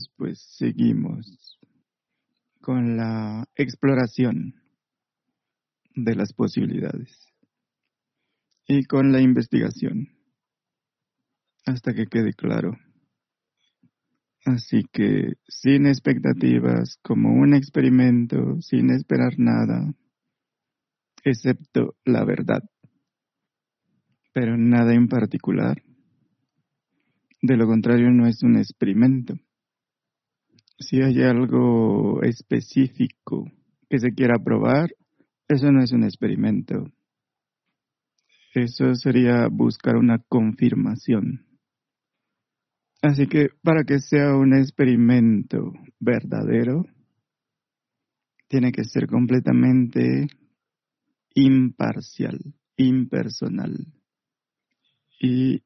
después seguimos con la exploración de las posibilidades y con la investigación hasta que quede claro. Así que sin expectativas, como un experimento, sin esperar nada, excepto la verdad, pero nada en particular. De lo contrario, no es un experimento. Si hay algo específico que se quiera probar, eso no es un experimento. Eso sería buscar una confirmación. Así que para que sea un experimento verdadero, tiene que ser completamente imparcial, impersonal. Y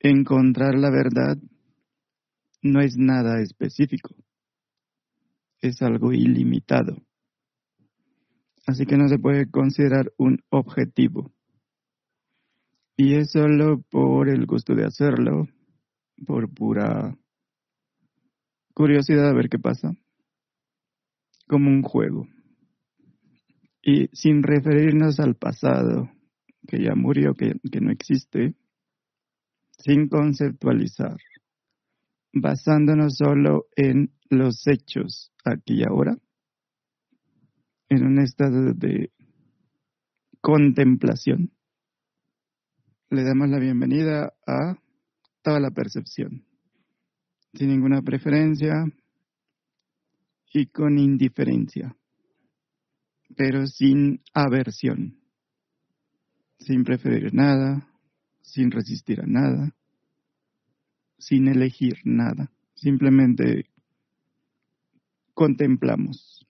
encontrar la verdad no es nada específico, es algo ilimitado. Así que no se puede considerar un objetivo. Y es solo por el gusto de hacerlo, por pura curiosidad a ver qué pasa, como un juego. Y sin referirnos al pasado, que ya murió, que, que no existe, sin conceptualizar, basándonos solo en los hechos aquí y ahora, en un estado de contemplación, le damos la bienvenida a toda la percepción, sin ninguna preferencia y con indiferencia, pero sin aversión, sin preferir nada, sin resistir a nada, sin elegir nada, simplemente contemplamos.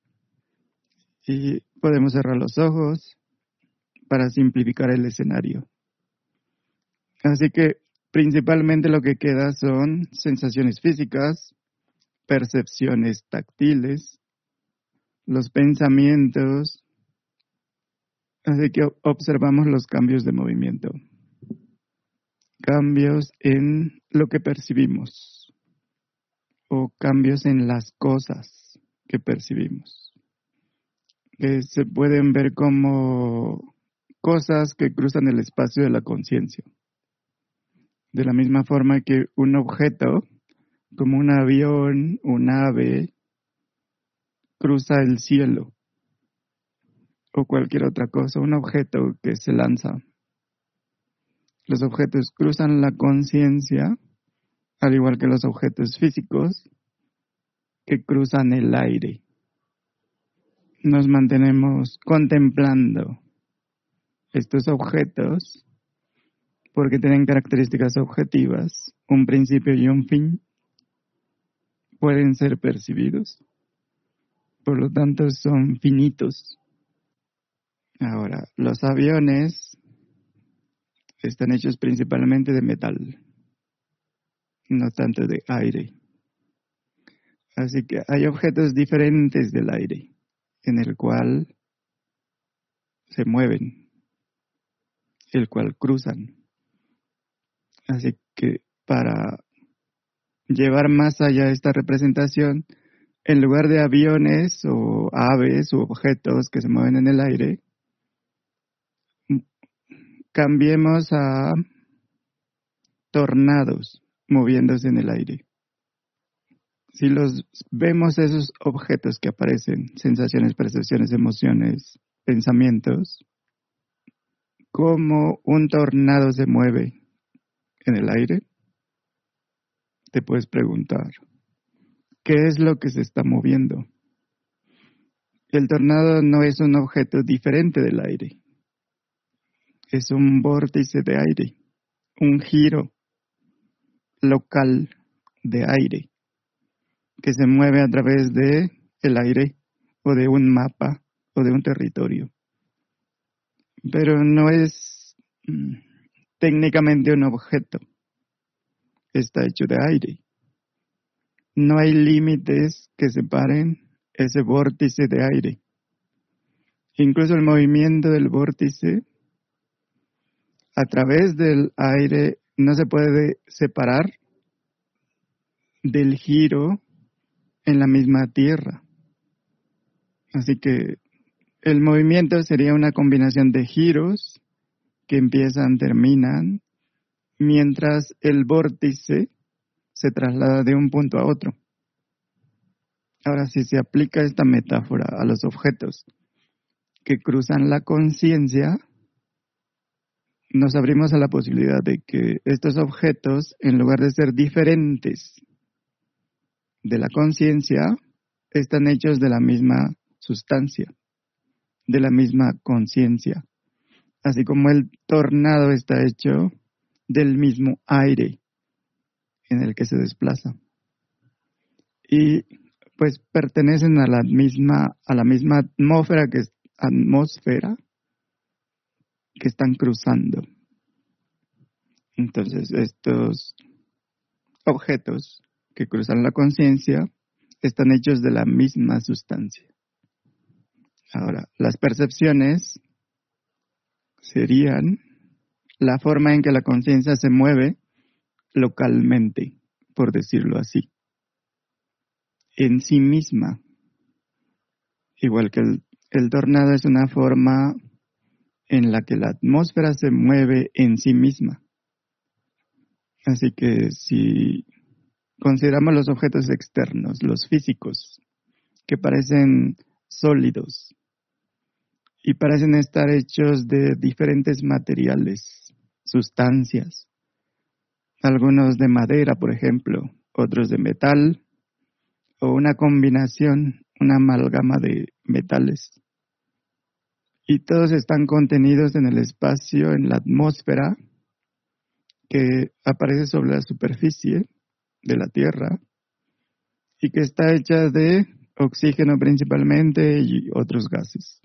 Y podemos cerrar los ojos para simplificar el escenario. Así que principalmente lo que queda son sensaciones físicas, percepciones táctiles, los pensamientos. Así que observamos los cambios de movimiento cambios en lo que percibimos o cambios en las cosas que percibimos, que se pueden ver como cosas que cruzan el espacio de la conciencia. De la misma forma que un objeto, como un avión, un ave, cruza el cielo o cualquier otra cosa, un objeto que se lanza los objetos cruzan la conciencia, al igual que los objetos físicos que cruzan el aire. Nos mantenemos contemplando estos objetos porque tienen características objetivas, un principio y un fin, pueden ser percibidos, por lo tanto son finitos. Ahora, los aviones están hechos principalmente de metal, no tanto de aire. Así que hay objetos diferentes del aire en el cual se mueven, el cual cruzan. Así que para llevar más allá esta representación, en lugar de aviones o aves u objetos que se mueven en el aire, cambiemos a tornados moviéndose en el aire. Si los vemos esos objetos que aparecen, sensaciones, percepciones, emociones, pensamientos, cómo un tornado se mueve en el aire, te puedes preguntar, ¿qué es lo que se está moviendo? El tornado no es un objeto diferente del aire es un vórtice de aire, un giro local de aire que se mueve a través de el aire o de un mapa o de un territorio. Pero no es mm, técnicamente un objeto. Está hecho de aire. No hay límites que separen ese vórtice de aire. Incluso el movimiento del vórtice a través del aire no se puede separar del giro en la misma tierra. Así que el movimiento sería una combinación de giros que empiezan, terminan, mientras el vórtice se traslada de un punto a otro. Ahora, si se aplica esta metáfora a los objetos que cruzan la conciencia, nos abrimos a la posibilidad de que estos objetos, en lugar de ser diferentes de la conciencia, están hechos de la misma sustancia, de la misma conciencia, así como el tornado está hecho del mismo aire en el que se desplaza. Y pues pertenecen a la misma, a la misma atmósfera que, atmósfera que están cruzando. Entonces, estos objetos que cruzan la conciencia están hechos de la misma sustancia. Ahora, las percepciones serían la forma en que la conciencia se mueve localmente, por decirlo así, en sí misma. Igual que el, el tornado es una forma en la que la atmósfera se mueve en sí misma. Así que si consideramos los objetos externos, los físicos, que parecen sólidos y parecen estar hechos de diferentes materiales, sustancias, algunos de madera, por ejemplo, otros de metal, o una combinación, una amalgama de metales y todos están contenidos en el espacio, en la atmósfera que aparece sobre la superficie de la Tierra y que está hecha de oxígeno principalmente y otros gases.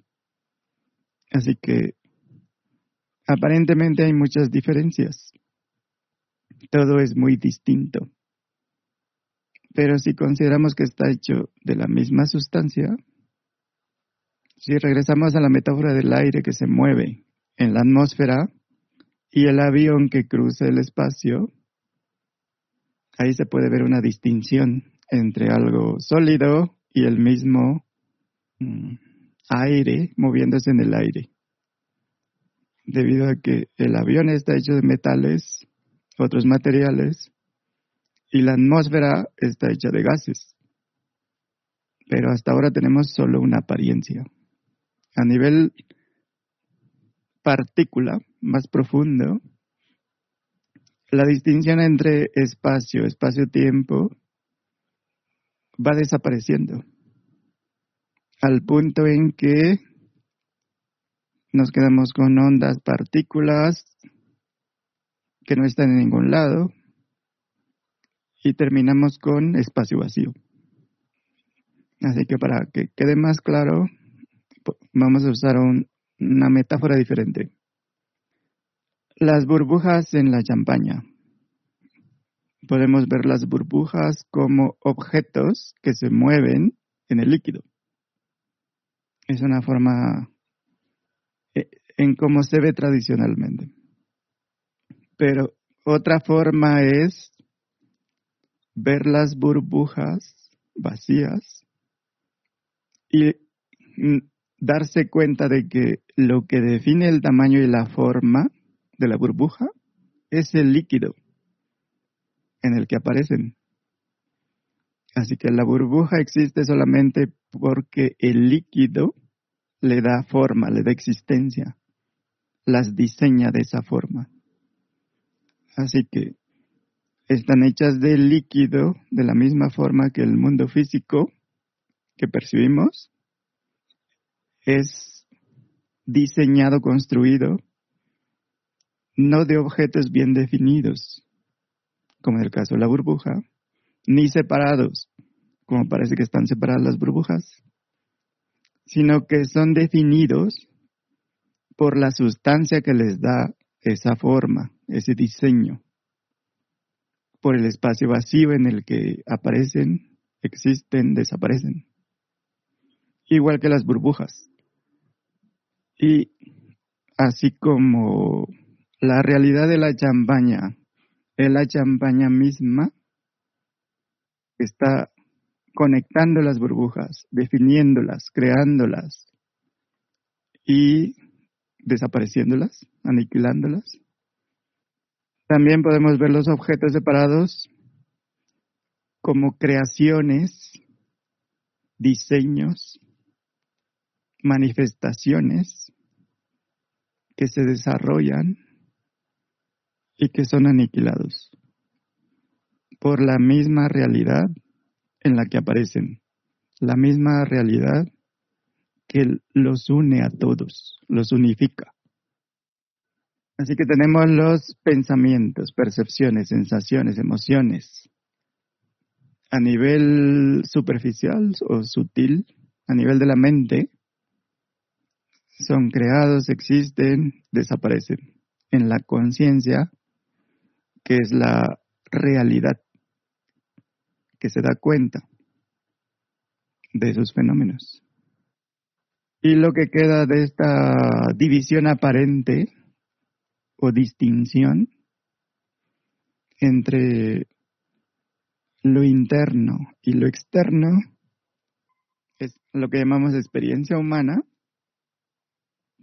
Así que aparentemente hay muchas diferencias. Todo es muy distinto. Pero si consideramos que está hecho de la misma sustancia, si regresamos a la metáfora del aire que se mueve en la atmósfera y el avión que cruza el espacio, ahí se puede ver una distinción entre algo sólido y el mismo mm, aire moviéndose en el aire. Debido a que el avión está hecho de metales, otros materiales, y la atmósfera está hecha de gases. Pero hasta ahora tenemos solo una apariencia a nivel partícula más profundo, la distinción entre espacio, espacio-tiempo, va desapareciendo al punto en que nos quedamos con ondas, partículas que no están en ningún lado y terminamos con espacio vacío. Así que para que quede más claro, vamos a usar una metáfora diferente. Las burbujas en la champaña. Podemos ver las burbujas como objetos que se mueven en el líquido. Es una forma eh, en cómo se ve tradicionalmente. Pero otra forma es ver las burbujas vacías y darse cuenta de que lo que define el tamaño y la forma de la burbuja es el líquido en el que aparecen. Así que la burbuja existe solamente porque el líquido le da forma, le da existencia, las diseña de esa forma. Así que están hechas de líquido de la misma forma que el mundo físico que percibimos es diseñado, construido, no de objetos bien definidos, como en el caso de la burbuja, ni separados, como parece que están separadas las burbujas, sino que son definidos por la sustancia que les da esa forma, ese diseño, por el espacio vacío en el que aparecen, existen, desaparecen. Igual que las burbujas. Y así como la realidad de la champaña es la champaña misma, está conectando las burbujas, definiéndolas, creándolas y desapareciéndolas, aniquilándolas. También podemos ver los objetos separados como creaciones, diseños, manifestaciones que se desarrollan y que son aniquilados por la misma realidad en la que aparecen, la misma realidad que los une a todos, los unifica. Así que tenemos los pensamientos, percepciones, sensaciones, emociones. A nivel superficial o sutil, a nivel de la mente, son creados, existen, desaparecen. En la conciencia, que es la realidad, que se da cuenta de esos fenómenos. Y lo que queda de esta división aparente o distinción entre lo interno y lo externo es lo que llamamos experiencia humana,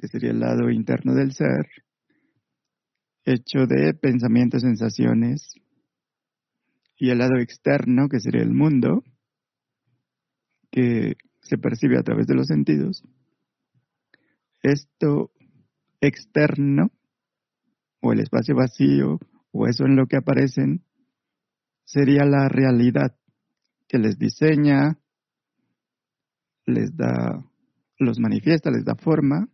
que sería el lado interno del ser, hecho de pensamientos, sensaciones, y el lado externo, que sería el mundo, que se percibe a través de los sentidos. Esto externo, o el espacio vacío, o eso en lo que aparecen, sería la realidad que les diseña, les da, los manifiesta, les da forma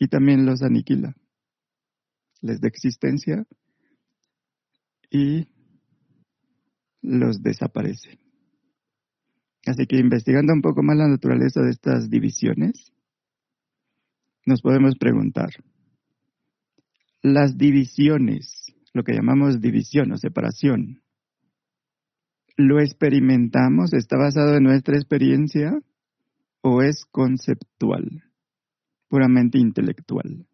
y también los aniquila, les da existencia y los desaparece. Así que investigando un poco más la naturaleza de estas divisiones, nos podemos preguntar, las divisiones, lo que llamamos división o separación, ¿lo experimentamos? ¿Está basado en nuestra experiencia o es conceptual, puramente intelectual?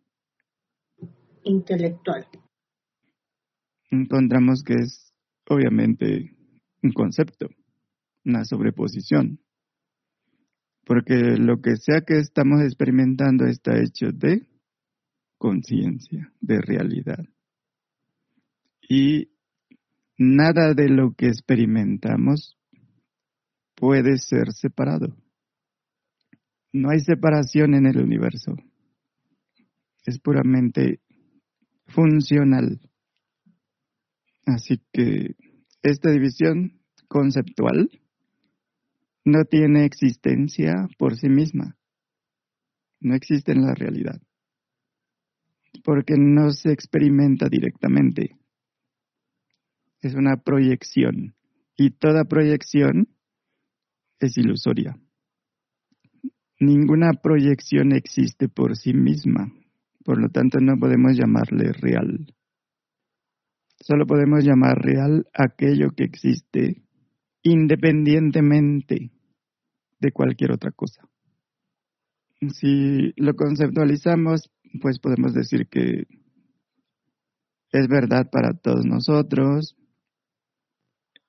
Intelectual. Encontramos que es obviamente un concepto, una sobreposición porque lo que sea que estamos experimentando está hecho de conciencia, de realidad. Y nada de lo que experimentamos puede ser separado. No hay separación en el universo. Es puramente funcional. Así que esta división conceptual no tiene existencia por sí misma. No existe en la realidad. Porque no se experimenta directamente. Es una proyección. Y toda proyección es ilusoria. Ninguna proyección existe por sí misma. Por lo tanto, no podemos llamarle real. Solo podemos llamar real aquello que existe independientemente de cualquier otra cosa. Si lo conceptualizamos, pues podemos decir que es verdad para todos nosotros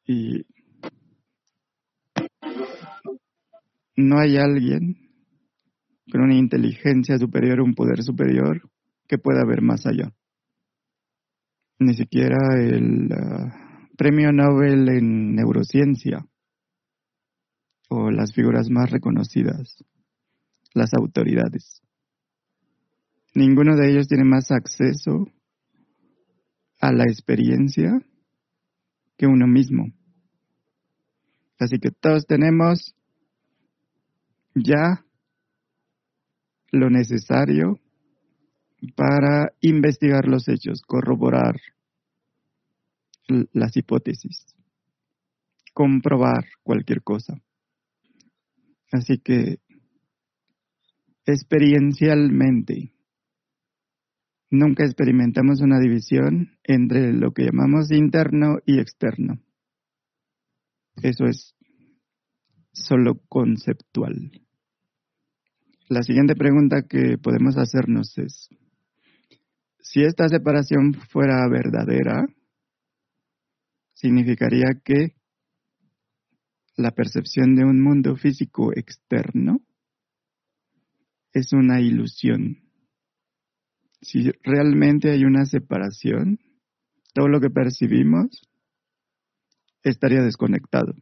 y no hay alguien con una inteligencia superior, un poder superior que pueda ver más allá. Ni siquiera el ah, premio Nobel en neurociencia o las figuras más reconocidas, las autoridades. Ninguno de ellos tiene más acceso a la experiencia que uno mismo. Así que todos tenemos ya lo necesario para investigar los hechos, corroborar las hipótesis, comprobar cualquier cosa. Así que experiencialmente nunca experimentamos una división entre lo que llamamos interno y externo. Eso es solo conceptual. La siguiente pregunta que podemos hacernos es, si esta separación fuera verdadera, significaría que la percepción de un mundo físico externo es una ilusión. Si realmente hay una separación, todo lo que percibimos estaría desconectado.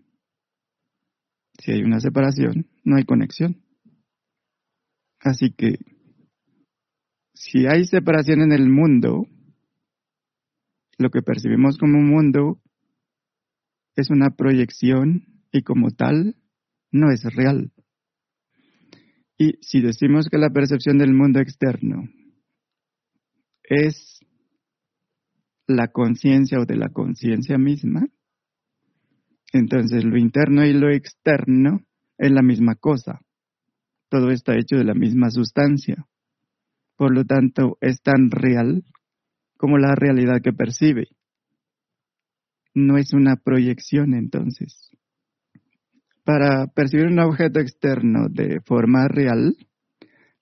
Si hay una separación, no hay conexión. Así que, si hay separación en el mundo, lo que percibimos como mundo es una proyección y como tal no es real. Y si decimos que la percepción del mundo externo es la conciencia o de la conciencia misma, entonces lo interno y lo externo es la misma cosa. Todo está hecho de la misma sustancia. Por lo tanto, es tan real como la realidad que percibe. No es una proyección entonces. Para percibir un objeto externo de forma real,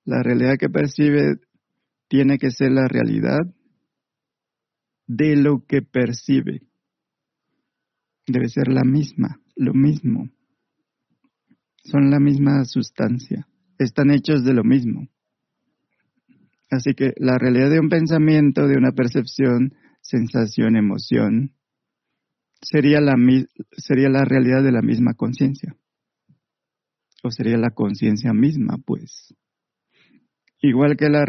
la realidad que percibe tiene que ser la realidad de lo que percibe. Debe ser la misma, lo mismo. Son la misma sustancia. Están hechos de lo mismo. Así que la realidad de un pensamiento, de una percepción, sensación, emoción, sería la, sería la realidad de la misma conciencia. O sería la conciencia misma, pues. Igual que la,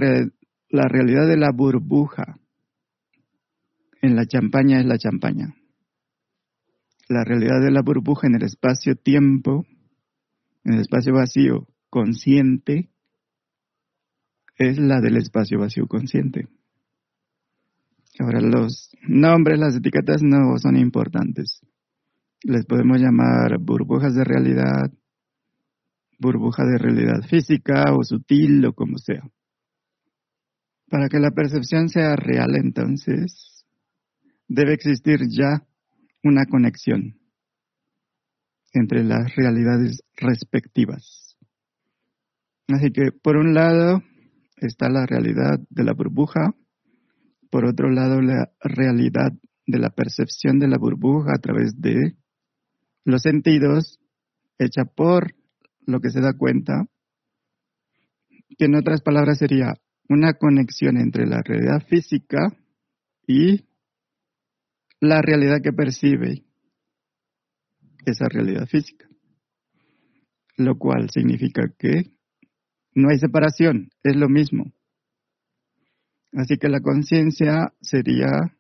la realidad de la burbuja en la champaña es la champaña. La realidad de la burbuja en el espacio-tiempo, en el espacio vacío consciente, es la del espacio vacío consciente. Ahora, los nombres, las etiquetas no son importantes. Les podemos llamar burbujas de realidad, burbuja de realidad física o sutil o como sea. Para que la percepción sea real, entonces, debe existir ya una conexión entre las realidades respectivas. Así que, por un lado, está la realidad de la burbuja, por otro lado la realidad de la percepción de la burbuja a través de los sentidos, hecha por lo que se da cuenta, que en otras palabras sería una conexión entre la realidad física y la realidad que percibe esa realidad física, lo cual significa que no hay separación, es lo mismo. Así que la conciencia sería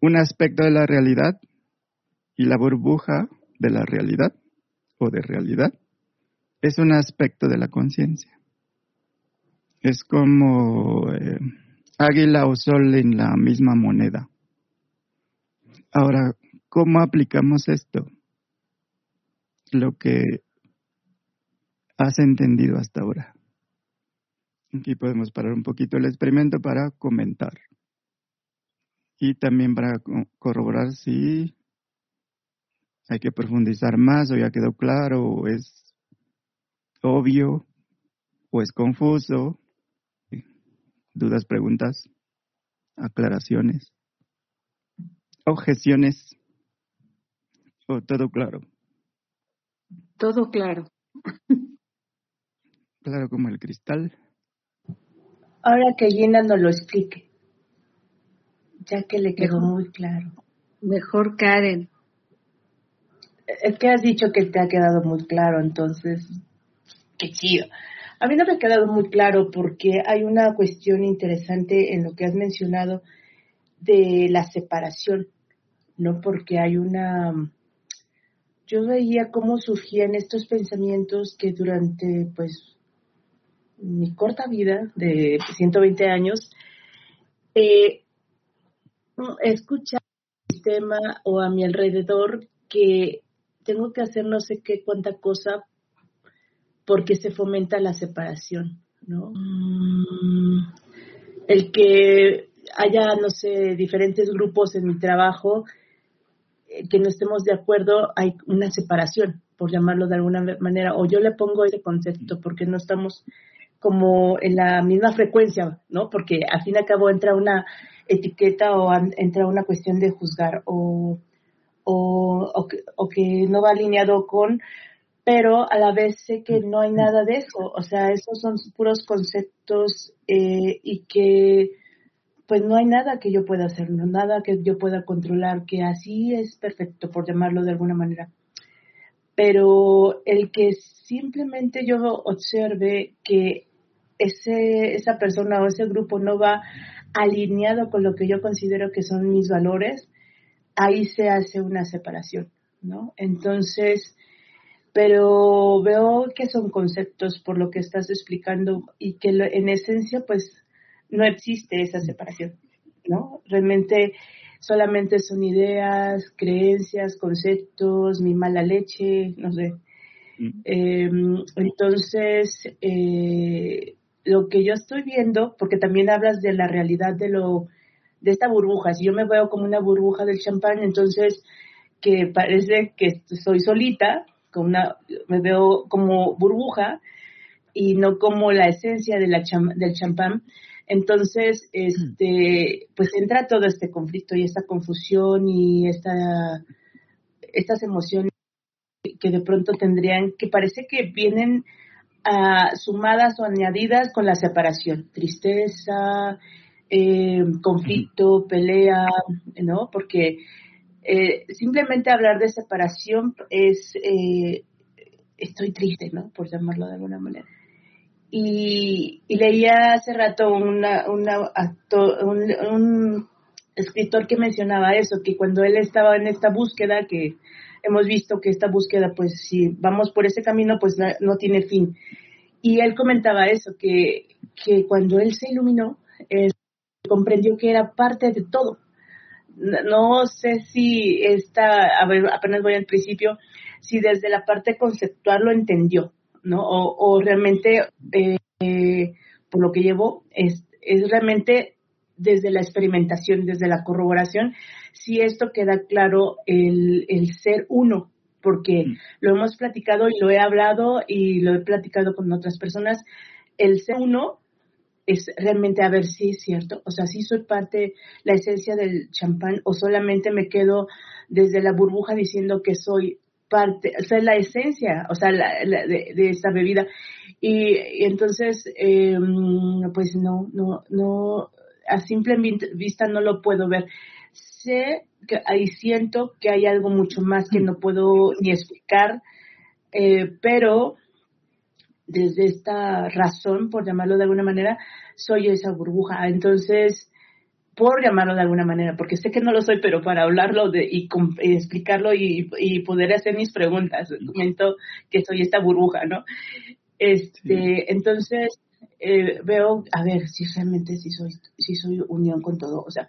un aspecto de la realidad y la burbuja de la realidad o de realidad es un aspecto de la conciencia. Es como eh, águila o sol en la misma moneda. Ahora, ¿cómo aplicamos esto? Lo que has entendido hasta ahora. Aquí podemos parar un poquito el experimento para comentar. Y también para corroborar si hay que profundizar más o ya quedó claro o es obvio o es confuso. Dudas, preguntas, aclaraciones, objeciones o todo claro. Todo claro. Claro como el cristal. Ahora que Gina nos lo explique, ya que le quedó muy claro. Mejor Karen. Es que has dicho que te ha quedado muy claro, entonces, qué chido. A mí no me ha quedado muy claro porque hay una cuestión interesante en lo que has mencionado de la separación, ¿no? Porque hay una yo veía cómo surgían estos pensamientos que durante pues mi corta vida de 120 años eh, he escuchado el sistema o a mi alrededor que tengo que hacer no sé qué cuánta cosa porque se fomenta la separación, ¿no? Mm. El que haya, no sé, diferentes grupos en mi trabajo que no estemos de acuerdo, hay una separación, por llamarlo de alguna manera, o yo le pongo ese concepto porque no estamos como en la misma frecuencia, ¿no? Porque al fin y al cabo entra una etiqueta o entra una cuestión de juzgar o, o, que, no va alineado con, pero a la vez sé que no hay nada de eso, o sea, esos son puros conceptos eh, y que pues no hay nada que yo pueda hacer, no, nada que yo pueda controlar, que así es perfecto, por llamarlo de alguna manera. Pero el que simplemente yo observe que ese, esa persona o ese grupo no va alineado con lo que yo considero que son mis valores, ahí se hace una separación, ¿no? Entonces, pero veo que son conceptos por lo que estás explicando y que en esencia, pues, no existe esa separación, ¿no? Realmente solamente son ideas, creencias, conceptos, mi mala leche, no sé. Mm. Em, entonces, eh, lo que yo estoy viendo, porque también hablas de la realidad de lo de esta burbuja, si yo me veo como una burbuja del champán, entonces que parece que soy solita, me veo como burbuja y no como la esencia del champán. Entonces, este, pues entra todo este conflicto y esta confusión y esta, estas emociones que de pronto tendrían, que parece que vienen sumadas o añadidas con la separación, tristeza, eh, conflicto, pelea, ¿no? Porque eh, simplemente hablar de separación es, eh, estoy triste, ¿no? Por llamarlo de alguna manera. Y, leía hace rato una, una un, un escritor que mencionaba eso, que cuando él estaba en esta búsqueda, que hemos visto que esta búsqueda, pues si vamos por ese camino, pues no, tiene fin. Y él comentaba eso, que, que cuando él se iluminó, comprendió que era parte de todo. No, sé si esta, a ver, apenas voy al principio, si desde la parte conceptual lo entendió, ¿no? O, realmente, eh, por lo que llevo, es, es realmente desde la experimentación, desde la corroboración, si esto queda claro el, el ser uno, porque mm. lo hemos platicado y lo he hablado y lo he platicado con otras personas, el ser uno es realmente a ver si es cierto, o sea, si soy parte, la esencia del champán o solamente me quedo desde la burbuja diciendo que soy parte, o sea, la esencia, o sea, de, esta bebida. Y, entonces, em, pues no, no, no, a simple vista no lo puedo ver. Sé que ahí siento que hay algo mucho más que no puedo ni explicar, eh, pero desde esta razón, por llamarlo de alguna manera, soy esa burbuja. Entonces, por llamarlo de alguna manera, porque sé que no lo soy, pero para hablarlo de, y, explicarlo y, poder hacer mis preguntas, comento que soy esta burbuja, ¿no? Este, entonces, eh, veo, a ver, si realmente si soy, si soy unión con todo. O sea,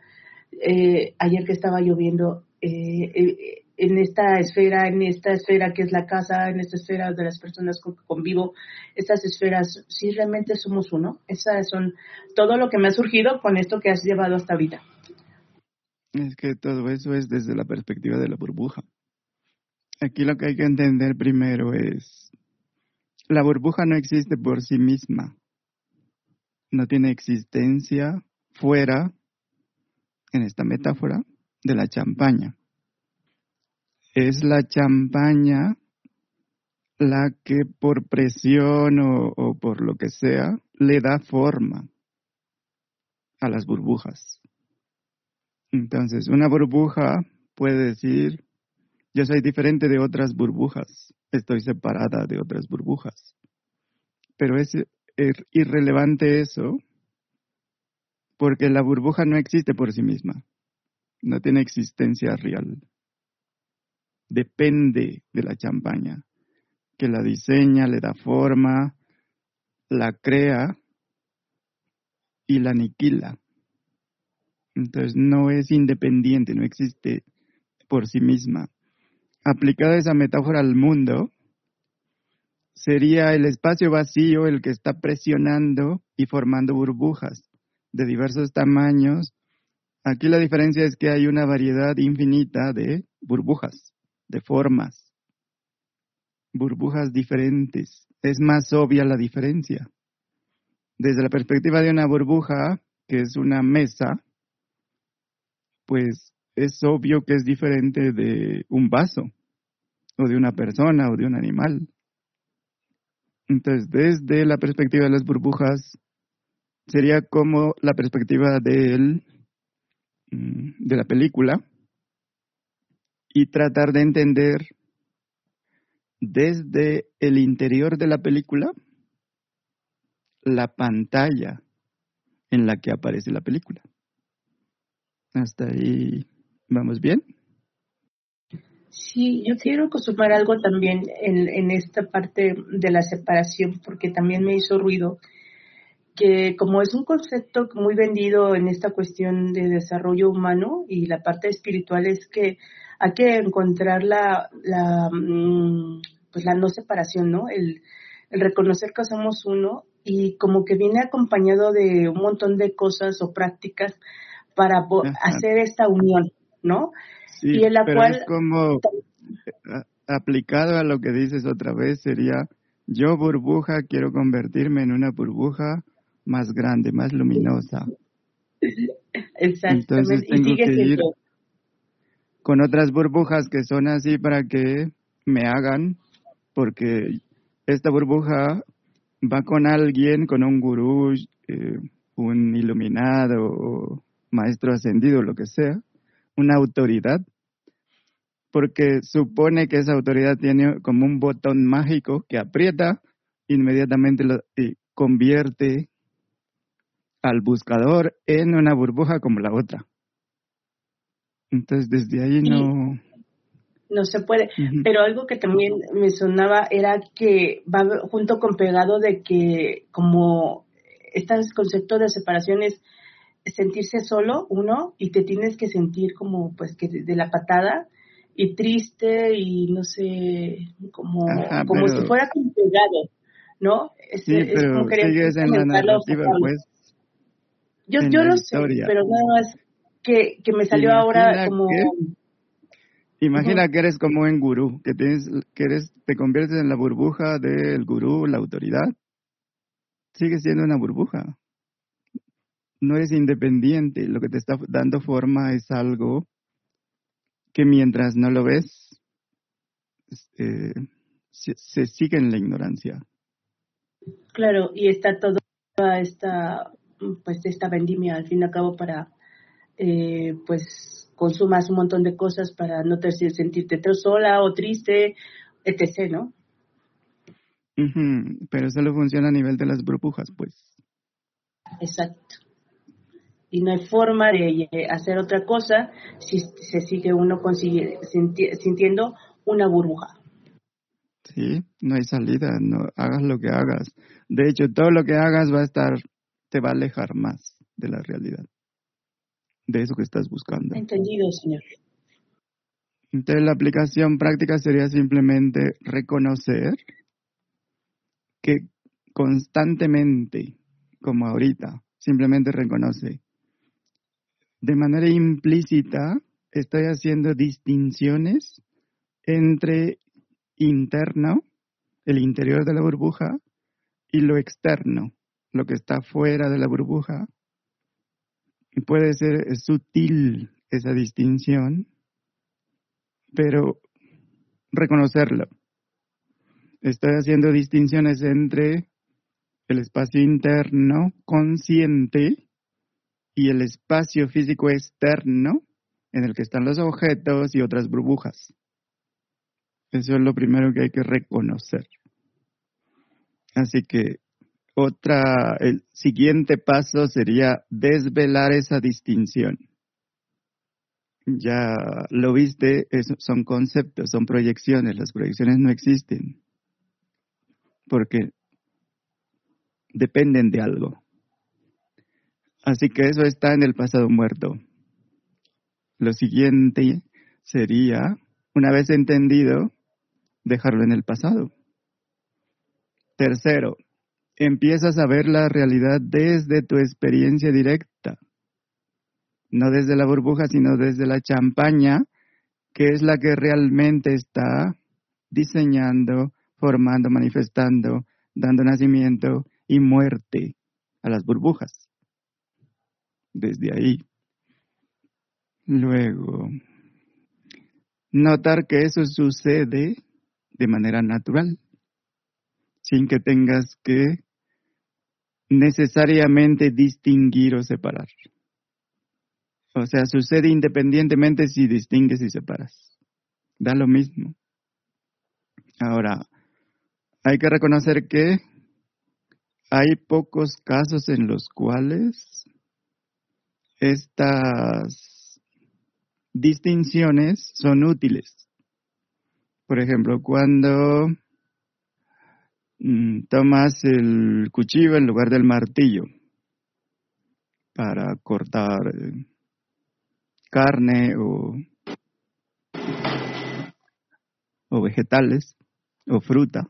eh, ayer que estaba lloviendo, eh, en esta esfera, en esta esfera que es la casa, en esta esfera de las personas con que convivo, estas esferas, si realmente somos uno. Esas son todo lo que me ha surgido con esto que has llevado hasta ahorita. Es que todo eso es desde la perspectiva de la burbuja. Aquí lo que hay que entender primero es, la burbuja no existe por sí misma. No tiene existencia fuera, en esta metáfora, de la champaña es la champaña la que por presión o, por lo que sea le da forma a las burbujas. Entonces, una burbuja puede decir, yo soy diferente de otras burbujas, estoy separada de otras burbujas. Pero es irrelevante eso porque la burbuja no existe por sí misma, no tiene existencia real depende de la champaña, que la diseña, le da forma, la crea y la aniquila. Entonces no es independiente, no existe por sí misma. Aplicada esa metáfora al mundo, sería el espacio vacío el que está presionando y formando burbujas de diversos tamaños. Aquí la diferencia es que hay una variedad infinita de burbujas de formas, burbujas diferentes. Es más obvia la diferencia. Desde la perspectiva de una burbuja, que es una mesa, pues es obvio que es diferente de un vaso, o de una persona, o de un animal. Entonces, desde la perspectiva de las burbujas, sería como la perspectiva de, mm, de la película y tratar de entender desde el interior de la película la pantalla en la que aparece la película. Hasta ahí vamos bien. Sí, yo quiero consumar algo también en esta parte de la separación, porque también me hizo ruido que como es un concepto muy vendido en esta cuestión de desarrollo humano y la parte espiritual es que hay que encontrar la, la mm, pues la no separación, ¿no? El, el reconocer que somos uno y como que viene acompañado de un montón de cosas o prácticas para hacer esta unión, ¿no? Sí, y en la pero cual es como aplicado a lo que dices otra vez sería yo burbuja quiero convertirme en una burbuja más grande, más luminosa. Exactamente. Entonces tengo que ir con otras burbujas que son así para que me hagan, porque esta burbuja va con alguien, con un gurú, eh, un iluminado, maestro ascendido, lo que sea, una autoridad, porque supone que esa autoridad tiene como un botón mágico que aprieta, inmediatamente lo y convierte al buscador en una burbuja como la otra. Entonces, desde ahí no... No se puede. Pero algo que también me sonaba era que va junto con pegado de que como este concepto de separación es sentirse solo, uno, y te tienes que sentir como pues que de la patada y triste y no sé, como, como si fuera con pegado, ¿no? Es, sí, pero sigues en la narrativa, pues, yo, yo lo sé, pero nada más que, que me salió ahora como... imagina que eres como un gurú, que, tienes, que eres, te conviertes en la burbuja del gurú, la autoridad. Sigue siendo una burbuja. No eres independiente. Lo que te está dando forma es algo que mientras no lo ves, eh, se, se, sigue en la ignorancia. Claro, y está toda esta pues esta vendimia al fin y al cabo para eh, pues consumas un montón de cosas para no te sentirte sola o triste, etc., ¿no? Pero solo funciona a nivel de las burbujas, pues. Exacto. Y no hay forma de hacer otra cosa si se sigue uno consigue, sintiendo una burbuja. Sí, no hay salida, no hagas lo que hagas. De hecho, todo lo que hagas va a estar te va a alejar más de la realidad, de eso que estás buscando. Entendido, señor. Entonces la aplicación práctica sería simplemente reconocer que constantemente, como ahorita, simplemente reconoce. De manera implícita, estoy haciendo distinciones entre interno, el interior de la burbuja, y lo externo, lo que está fuera de la burbuja. Y puede ser sutil esa distinción, pero reconocerlo. Estoy haciendo distinciones entre el espacio interno consciente y el espacio físico externo en el que están los objetos y otras burbujas. Eso es lo primero que hay que reconocer. Así que otra, el siguiente paso sería desvelar esa distinción. Ya lo viste, son conceptos, son proyecciones. Las proyecciones no existen porque dependen de algo. Así que eso está en el pasado muerto. Lo siguiente sería, una vez entendido, dejarlo en el pasado. Tercero, empiezas a ver la realidad desde tu experiencia directa, no desde la burbuja, sino desde la champaña, que es la que realmente está diseñando, formando, manifestando, dando nacimiento y muerte a las burbujas. Desde ahí. Luego, notar que eso sucede de manera natural, sin que tengas que necesariamente distinguir o separar. O sea, sucede independientemente si distingues y separas. Da lo mismo. Ahora, hay que reconocer que hay pocos casos en los cuales estas distinciones son útiles. Por ejemplo, cuando tomas el cuchillo en lugar del martillo para cortar eh, carne o, o vegetales o fruta.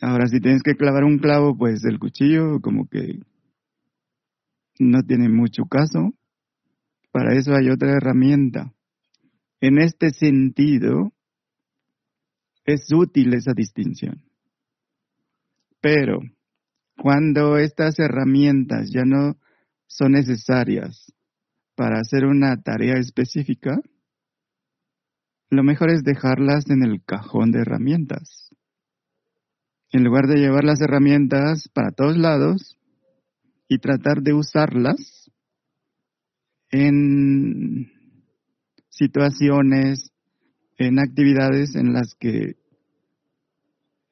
Ahora, si tienes que clavar un clavo, pues el cuchillo como que no tiene mucho caso. Para eso hay otra herramienta. En este sentido, es útil esa distinción. Pero cuando estas herramientas ya no son necesarias para hacer una tarea específica, lo mejor es dejarlas en el cajón de herramientas. En lugar de llevar las herramientas para todos lados y tratar de usarlas en situaciones, en actividades en las que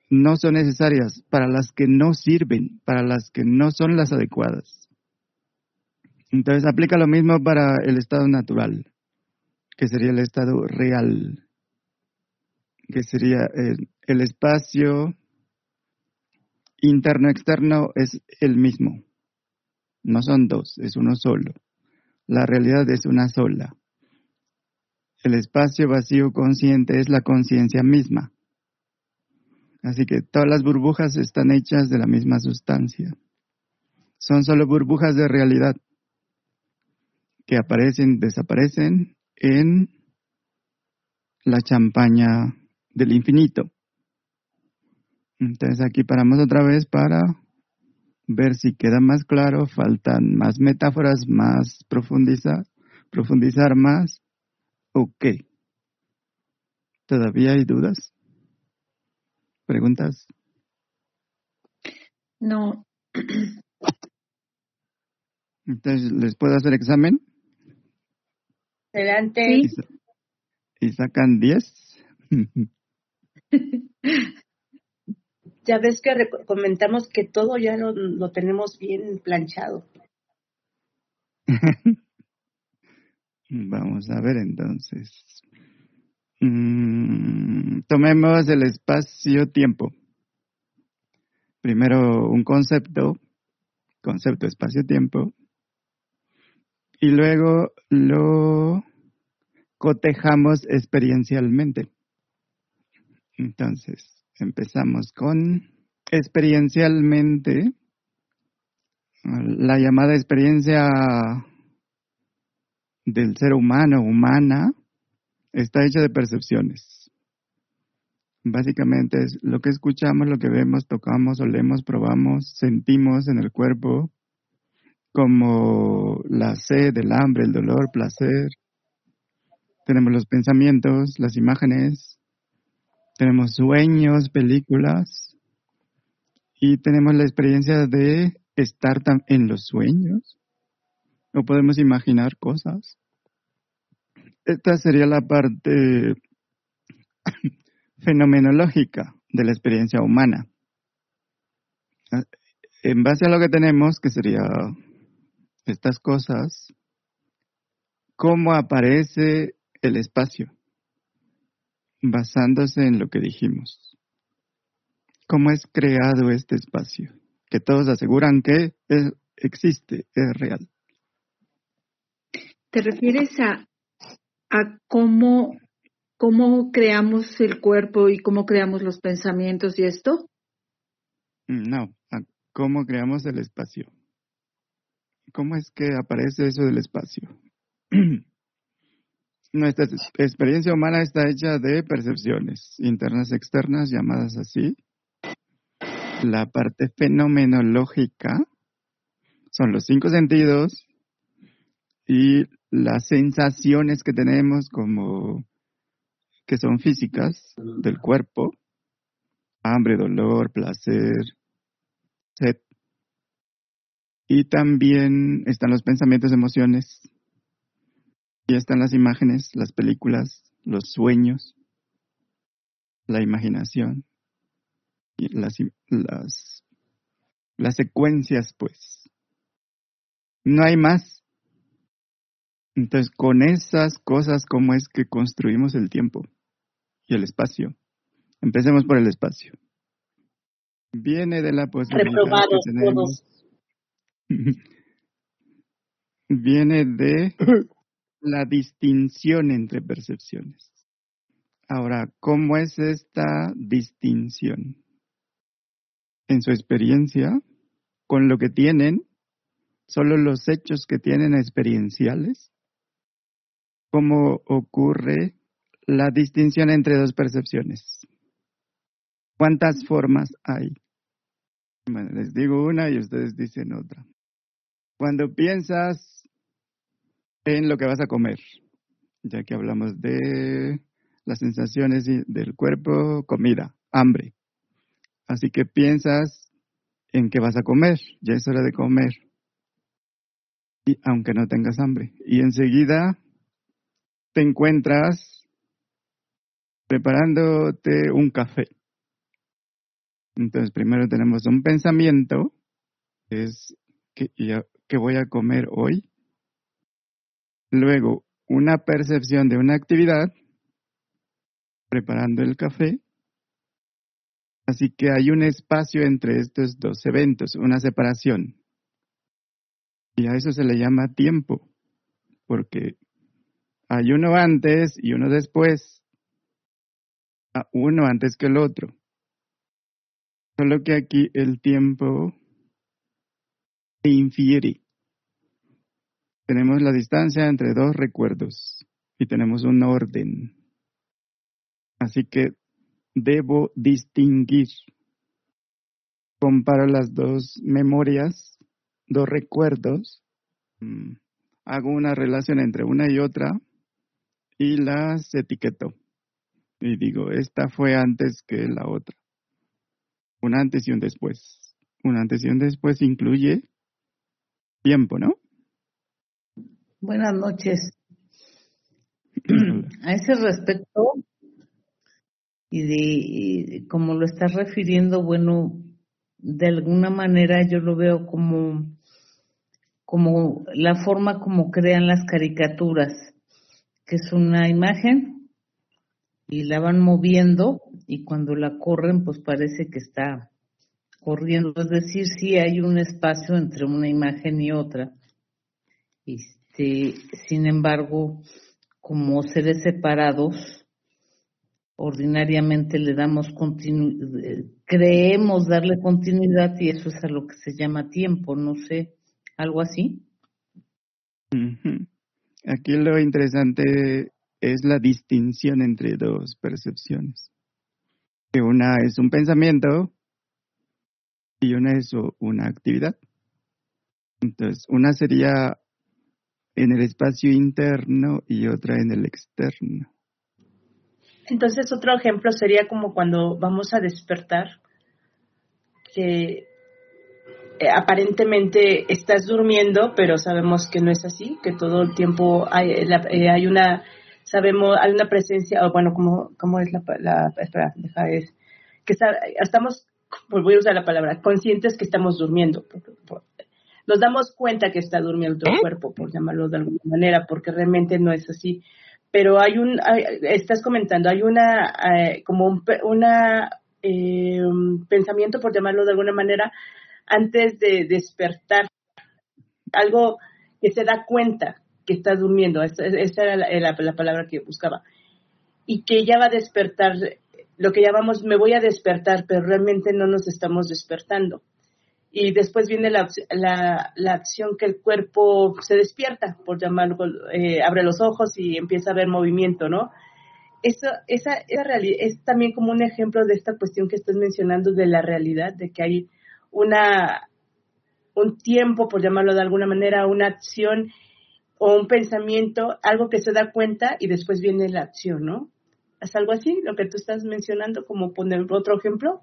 no son necesarias, para las que no sirven, para las que no son las adecuadas. Entonces aplica lo mismo para el estado natural que sería el estado real, que sería el, el espacio interno-externo es el mismo. No son dos, es uno solo. La realidad es una sola. El espacio vacío consciente es la conciencia misma. Así que todas las burbujas están hechas de la misma sustancia. Son solo burbujas de realidad que aparecen, desaparecen en la champaña del infinito. Entonces aquí paramos otra vez para ver si queda más claro, faltan más metáforas, más profundizar, profundizar más o qué. ¿Todavía hay dudas? ¿Preguntas? No. Entonces, ¿les puedo hacer examen? Adelante. ¿Y sacan 10? ya ves que comentamos que todo ya lo, lo tenemos bien planchado. Vamos a ver entonces. Mm, tomemos el espacio-tiempo. Primero un concepto, concepto espacio-tiempo, y luego lo cotejamos experiencialmente. Entonces, empezamos con experiencialmente, la llamada experiencia del ser humano, humana, está hecha de percepciones. Básicamente es lo que escuchamos, lo que vemos, tocamos, olemos, probamos, sentimos en el cuerpo, como la sed, el hambre, el dolor, placer. Tenemos los pensamientos, las imágenes, tenemos sueños, películas y tenemos la experiencia de estar en los sueños o podemos imaginar cosas. Esta sería la parte fenomenológica de la experiencia humana. En base a lo que tenemos, que sería estas cosas, cómo aparece el espacio, basándose en lo que dijimos. ¿Cómo es creado este espacio? Que todos aseguran que existe, es real. ¿Te refieres a, a cómo, cómo creamos el cuerpo y cómo creamos los pensamientos y esto? No, a cómo creamos el espacio. ¿Cómo es que aparece eso del espacio? Nuestra experiencia humana está hecha de percepciones internas y externas, llamadas así. La parte fenomenológica son los cinco sentidos y las sensaciones que tenemos como que son físicas del cuerpo, hambre, dolor, placer, sed. Y también están los pensamientos, emociones, y están las imágenes, las películas, los sueños, la imaginación, y las, las, las secuencias, pues. No hay más. Entonces, con esas cosas, ¿cómo es que construimos el tiempo y el espacio? Empecemos por el espacio. Viene de la posibilidad que tenemos. Viene de la distinción entre percepciones. Ahora, ¿cómo es esta distinción? En su experiencia, con lo que tienen, solo los hechos que tienen experienciales, ¿cómo ocurre la distinción entre dos percepciones? ¿Cuántas formas hay? Les digo una y ustedes dicen otra. Cuando piensas en lo que vas a comer, ya que hablamos de las sensaciones del cuerpo, comida, hambre. Así que piensas en qué vas a comer, ya es hora de comer, y aunque no tengas hambre. Y enseguida te encuentras preparándote un café. Entonces primero tenemos un pensamiento, que es que, que voy a comer hoy. Luego una percepción de una actividad preparando el café. Así que hay un espacio entre estos dos eventos, una separación. Y a eso se le llama tiempo, porque hay uno antes y uno después, uno antes que el otro. Solo que aquí el tiempo se infiere. Tenemos la distancia entre dos recuerdos y tenemos un orden. Así que debo distinguir. Comparo las dos memorias, dos recuerdos, mm, hago una relación entre una y otra y las etiqueto. Y digo, esta fue antes que la otra. Un antes y un después. Un antes y un después incluye tiempo, ¿no? Buenas noches. A ese respecto, y de como lo estás refiriendo, bueno, de alguna manera yo lo veo como como la forma como crean las caricaturas, que es una imagen y la van moviendo y cuando la corren pues parece que está corriendo, es decir, sí hay un espacio entre una imagen y otra. Este, sin embargo, como seres separados, ordinariamente le damos continuidad, creemos darle continuidad y eso es a lo que se llama tiempo, no sé, algo así. Aquí lo interesante es la distinción entre dos percepciones. Que una es un pensamiento y una es una actividad. Entonces, una sería en el espacio interno y otra en el externo. Entonces, otro ejemplo sería como cuando vamos a despertar, que eh, aparentemente estás durmiendo, pero sabemos que no es así, que todo el tiempo hay, eh, hay una, sabemos, hay una presencia, o bueno, como cómo es la, la espera, deja, es, que estamos, pues voy a usar la palabra, conscientes que estamos durmiendo. Nos damos cuenta que está durmiendo el ¿Eh? cuerpo, por llamarlo de alguna manera, porque realmente no es así pero hay un, estás comentando, hay una, eh, como un una, eh, pensamiento, por llamarlo de alguna manera, antes de despertar, algo que se da cuenta que está durmiendo, esa, era la, palabra que buscaba, y que ya va a despertar, lo que llamamos me voy a despertar, pero realmente no nos estamos despertando. Y después viene la, la, acción que el cuerpo se despierta, por llamarlo, eh, abre los ojos y empieza a ver movimiento, ¿no? Eso, esa, esa realidad es también como un ejemplo de esta cuestión que estás mencionando de la realidad, de que hay una, un tiempo, por llamarlo de alguna manera, una acción o un pensamiento, algo que se da cuenta y después viene la acción, ¿no? ¿Es algo así lo que tú estás mencionando como poner otro ejemplo?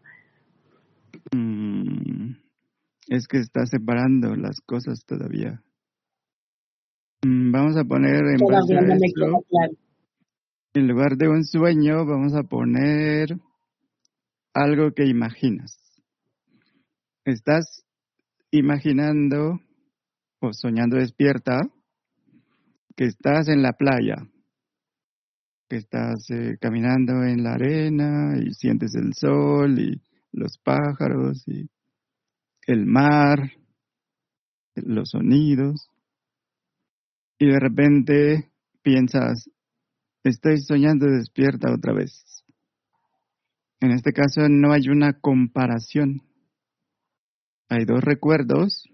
Mm, es que está separando las cosas todavía. Mm, vamos a poner en base a eso, en lugar de un sueño, vamos a poner algo que imaginas. Estás imaginando o soñando despierta que estás en la playa, que estás eh, caminando en la arena y sientes el sol y los pájaros y el mar, los sonidos, y de repente piensas, estoy soñando despierta otra vez. En este caso no hay una comparación. Hay dos recuerdos.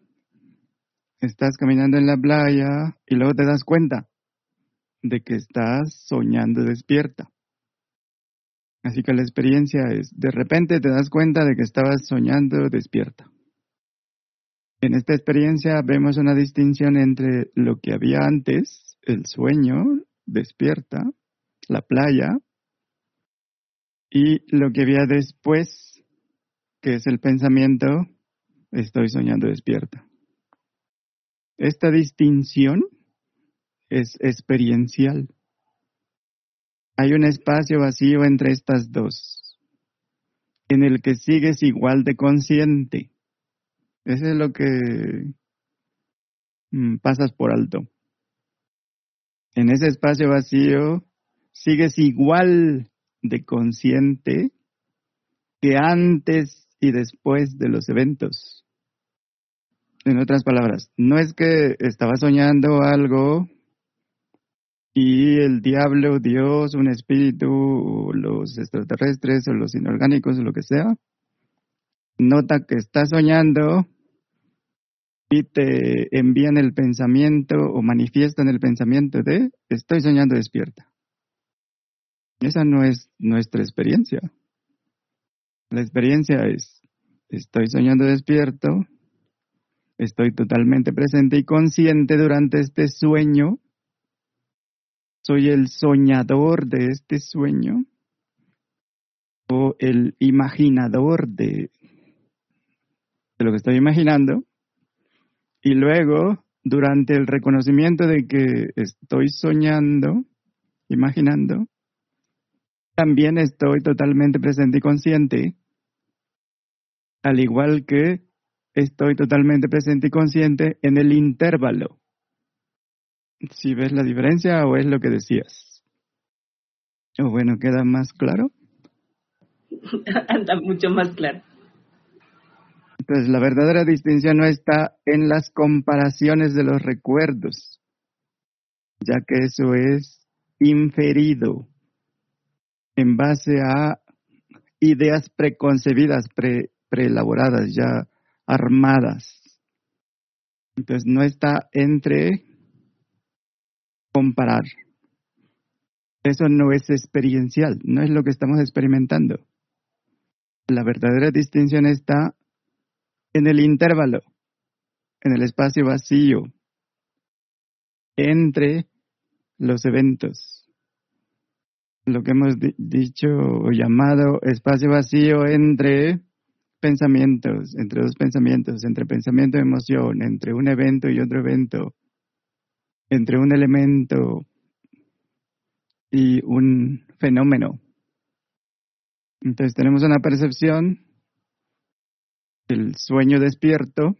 Estás caminando en la playa y luego te das cuenta de que estás soñando despierta. Así que la experiencia es, de repente te das cuenta de que estabas soñando despierta. En esta experiencia vemos una distinción entre lo que había antes, el sueño, despierta, la playa, y lo que había después, que es el pensamiento, estoy soñando despierta. Esta distinción es experiencial. Hay un espacio vacío entre estas dos, en el que sigues igual de consciente eso es lo que mm, pasas por alto. En ese espacio vacío sigues igual de consciente que antes y después de los eventos. En otras palabras, no es que estaba soñando algo y el diablo, Dios, un espíritu, los extraterrestres o los inorgánicos o lo que sea, nota que está soñando y te envían el pensamiento o manifiestan el pensamiento de estoy soñando despierta. Esa no es nuestra experiencia. La experiencia es estoy soñando despierto, estoy totalmente presente y consciente durante este sueño, soy el soñador de este sueño o el imaginador de, lo que estoy imaginando y luego, durante el reconocimiento de que estoy soñando, imaginando, también estoy totalmente presente y consciente, al igual que estoy totalmente presente y consciente en el intervalo. Si ves la diferencia o es lo que decías. O bueno, ¿queda más claro? Anda mucho más claro. Entonces, la verdadera distinción no está en las comparaciones de los recuerdos, ya que eso es inferido en base a ideas preconcebidas, pre, preelaboradas, ya armadas. Entonces, no está entre comparar. Eso no es experiencial, no es lo que estamos experimentando. La verdadera distinción está en el intervalo, en el espacio vacío, entre los eventos. Lo que hemos dicho o llamado espacio vacío entre pensamientos, entre dos pensamientos, entre pensamiento y emoción, entre un evento y otro evento, entre un elemento y un fenómeno. Entonces tenemos una percepción el sueño despierto,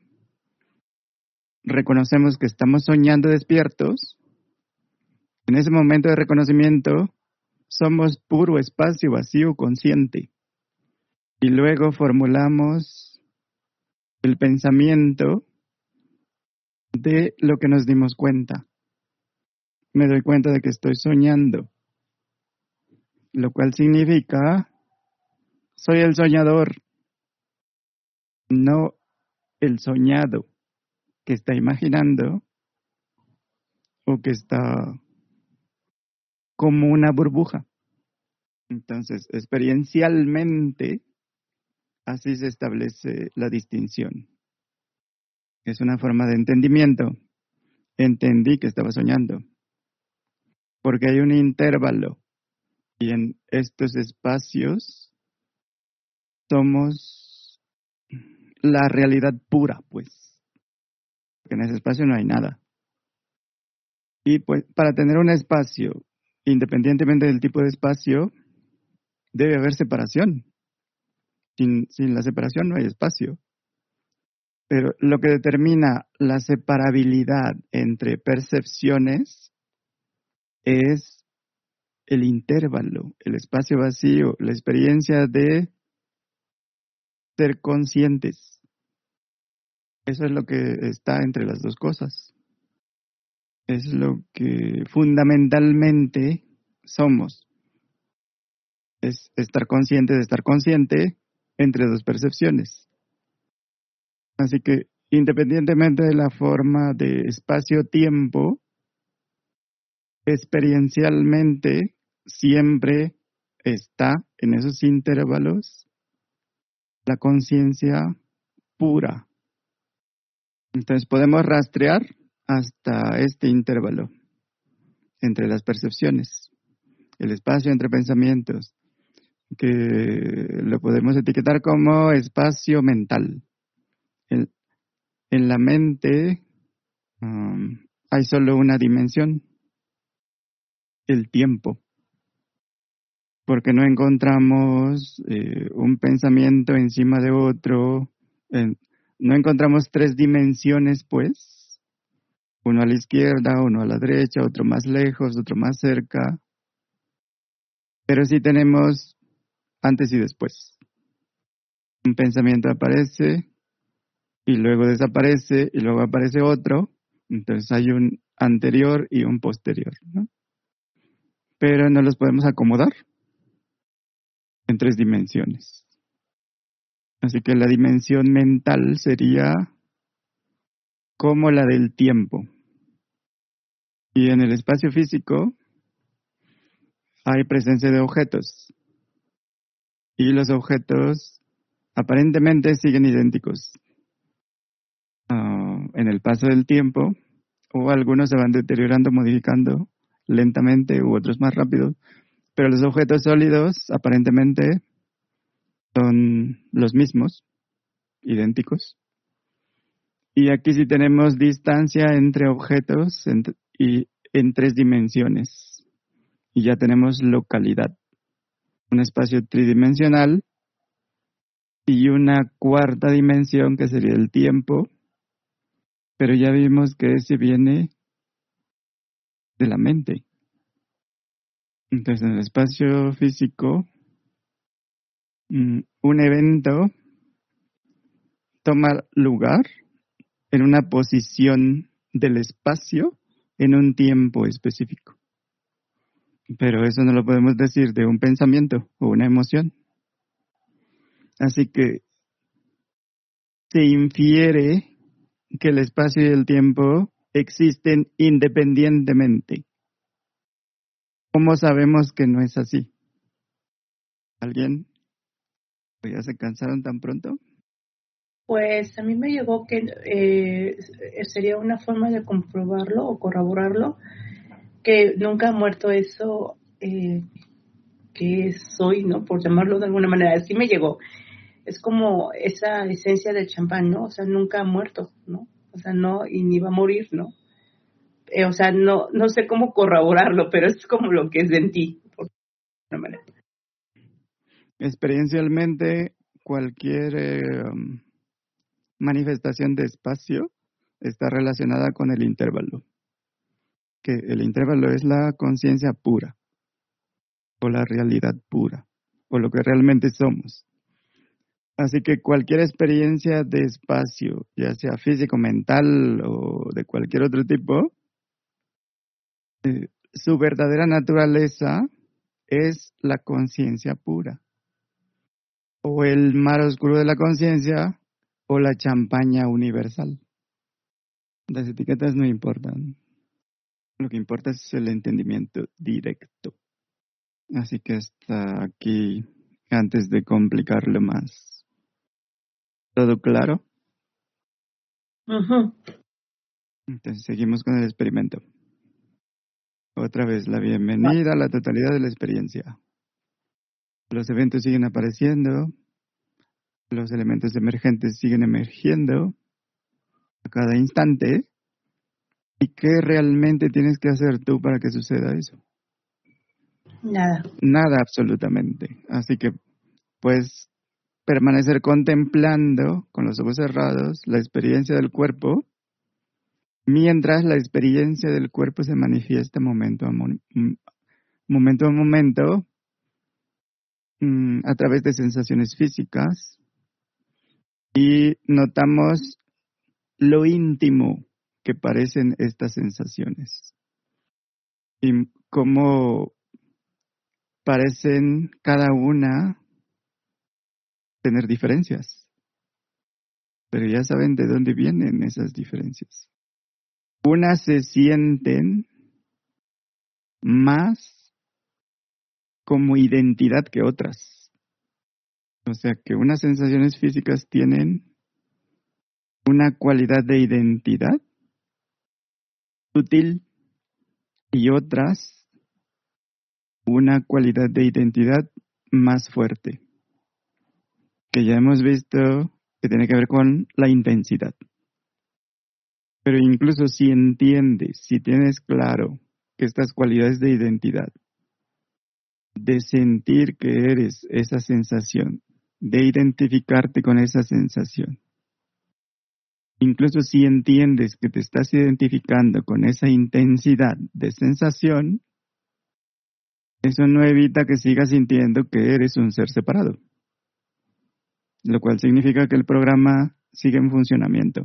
reconocemos que estamos soñando despiertos, en ese momento de reconocimiento somos puro espacio vacío consciente. Y luego formulamos el pensamiento de lo que nos dimos cuenta. Me doy cuenta de que estoy soñando, lo cual significa, soy el soñador, no el soñado que está imaginando o que está como una burbuja. Entonces, experiencialmente, así se establece la distinción. Es una forma de entendimiento. entendí que estaba soñando. Porque hay un intervalo. Y en estos espacios somos la realidad pura, pues. Porque en ese espacio no hay nada. Y pues para tener un espacio, independientemente del tipo de espacio, debe haber separación. Sin, sin la separación no hay espacio. Pero lo que determina la separabilidad entre percepciones es el intervalo, el espacio vacío, la experiencia de ser conscientes. Eso es lo que está entre las dos cosas. Es lo que fundamentalmente somos. Es estar consciente de estar consciente entre dos percepciones. Así que independientemente de la forma de espacio-tiempo, experiencialmente siempre está en esos intervalos la conciencia pura. Entonces podemos rastrear hasta este intervalo entre las percepciones, el espacio entre pensamientos, que lo podemos etiquetar como espacio mental. En, la mente um, hay solo una dimensión, el tiempo, porque no encontramos eh, un pensamiento encima de otro, no encontramos tres dimensiones, pues, uno a la izquierda, uno a la derecha, otro más lejos, otro más cerca, pero sí tenemos antes y después. Un pensamiento aparece, y luego desaparece y luego aparece otro, entonces hay un anterior y un posterior, ¿no? Pero no los podemos acomodar en tres dimensiones. Así que la dimensión mental sería como la del tiempo. Y en el espacio físico hay presencia de objetos. Y los objetos aparentemente siguen idénticos. Ah, en el paso del tiempo, o algunos se van deteriorando, modificando lentamente, u otros más rápido, pero los objetos sólidos aparentemente son los mismos, idénticos. Y aquí sí tenemos distancia entre objetos y en tres dimensiones. Y ya tenemos localidad. Un espacio tridimensional y una cuarta dimensión que sería el tiempo pero ya vimos que ese viene de la mente. Entonces, en el espacio físico, mm, un evento toma lugar en una posición del espacio en un tiempo específico. Pero eso no lo podemos decir de un pensamiento o una emoción. Así que se infiere que el espacio y el tiempo existen independientemente. ¿Cómo sabemos que no es así? ¿Alguien? ¿Ya se cansaron tan pronto? Pues a mí me llegó que eh, sería una forma de comprobarlo o corroborarlo, que nunca ha muerto eso eh, que soy, ¿no? Por llamarlo de alguna manera. Así me llegó es como esa esencia del champán, ¿no? O sea, nunca ha muerto, ¿no? O sea, no, y ni va a morir, ¿no? Eh, o sea, no, no sé cómo corroborarlo, pero es como lo que es en ti, por una manera. Experiencialmente, cualquier eh, manifestación de espacio está relacionada con el intervalo, que el intervalo es la conciencia pura, o la realidad pura, o lo que realmente somos. Así que cualquier experiencia de espacio, ya sea físico, mental o de cualquier otro tipo, eh, su verdadera naturaleza es la conciencia pura. O el mar oscuro de la conciencia o la champaña universal. Las etiquetas no importan. Lo que importa es el entendimiento directo. Así que hasta aquí, antes de complicarlo más. ¿Todo claro? Entonces seguimos con el experimento. Otra vez la bienvenida a la totalidad de la experiencia. Los eventos siguen apareciendo, los elementos emergentes siguen emergiendo a cada instante. ¿Y qué realmente tienes que hacer tú para que suceda eso? Nada. Nada absolutamente. Así que puedes permanecer contemplando con los ojos cerrados la experiencia del cuerpo mientras la experiencia del cuerpo se manifiesta momento a momento, a momento mm, a través de sensaciones físicas y notamos lo íntimo que parecen estas sensaciones y cómo parecen cada una tener diferencias. Pero ya saben de dónde vienen esas diferencias. Unas se sienten más como identidad que otras. O sea que unas sensaciones físicas tienen una cualidad de identidad sutil y otras una cualidad de identidad más fuerte, que ya hemos visto que tiene que ver con la intensidad. Pero incluso si entiendes, si tienes claro que estas cualidades de identidad, de sentir que eres esa sensación, de identificarte con esa sensación, incluso si entiendes que te estás identificando con esa intensidad de sensación, eso no evita que sigas sintiendo que eres un ser separado, lo cual significa que el programa sigue en funcionamiento.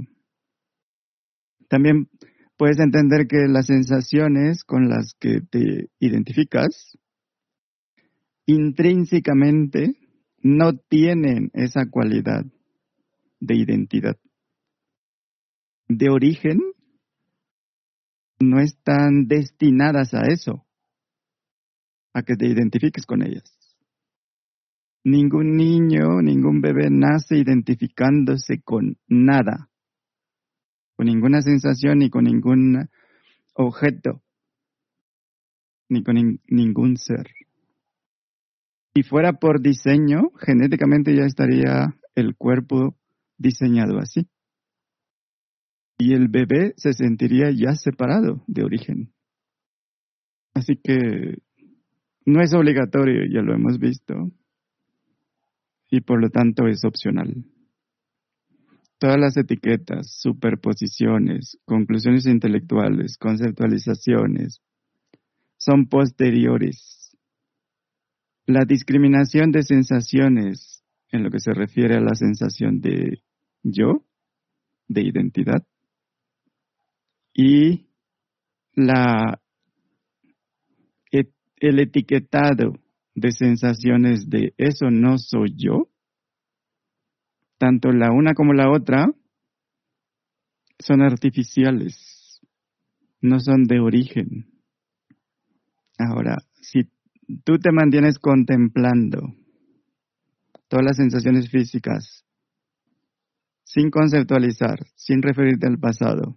También puedes entender que las sensaciones con las que te identificas intrínsecamente no tienen esa cualidad de identidad. De origen, no están destinadas a eso, a que te identifiques con ellas. Ningún niño, ningún bebé nace identificándose con nada con ninguna sensación ni con ningún objeto, ni con ningún ser. Si fuera por diseño, genéticamente ya estaría el cuerpo diseñado así. Y el bebé se sentiría ya separado de origen. Así que no es obligatorio, ya lo hemos visto, y por lo tanto es opcional todas las etiquetas, superposiciones, conclusiones intelectuales, conceptualizaciones, son posteriores. La discriminación de sensaciones en lo que se refiere a la sensación de yo, de identidad, y la, el etiquetado de sensaciones de eso no soy yo, tanto la una como la otra son artificiales, no son de origen. Ahora, si tú te mantienes contemplando todas las sensaciones físicas, sin conceptualizar, sin referirte al pasado,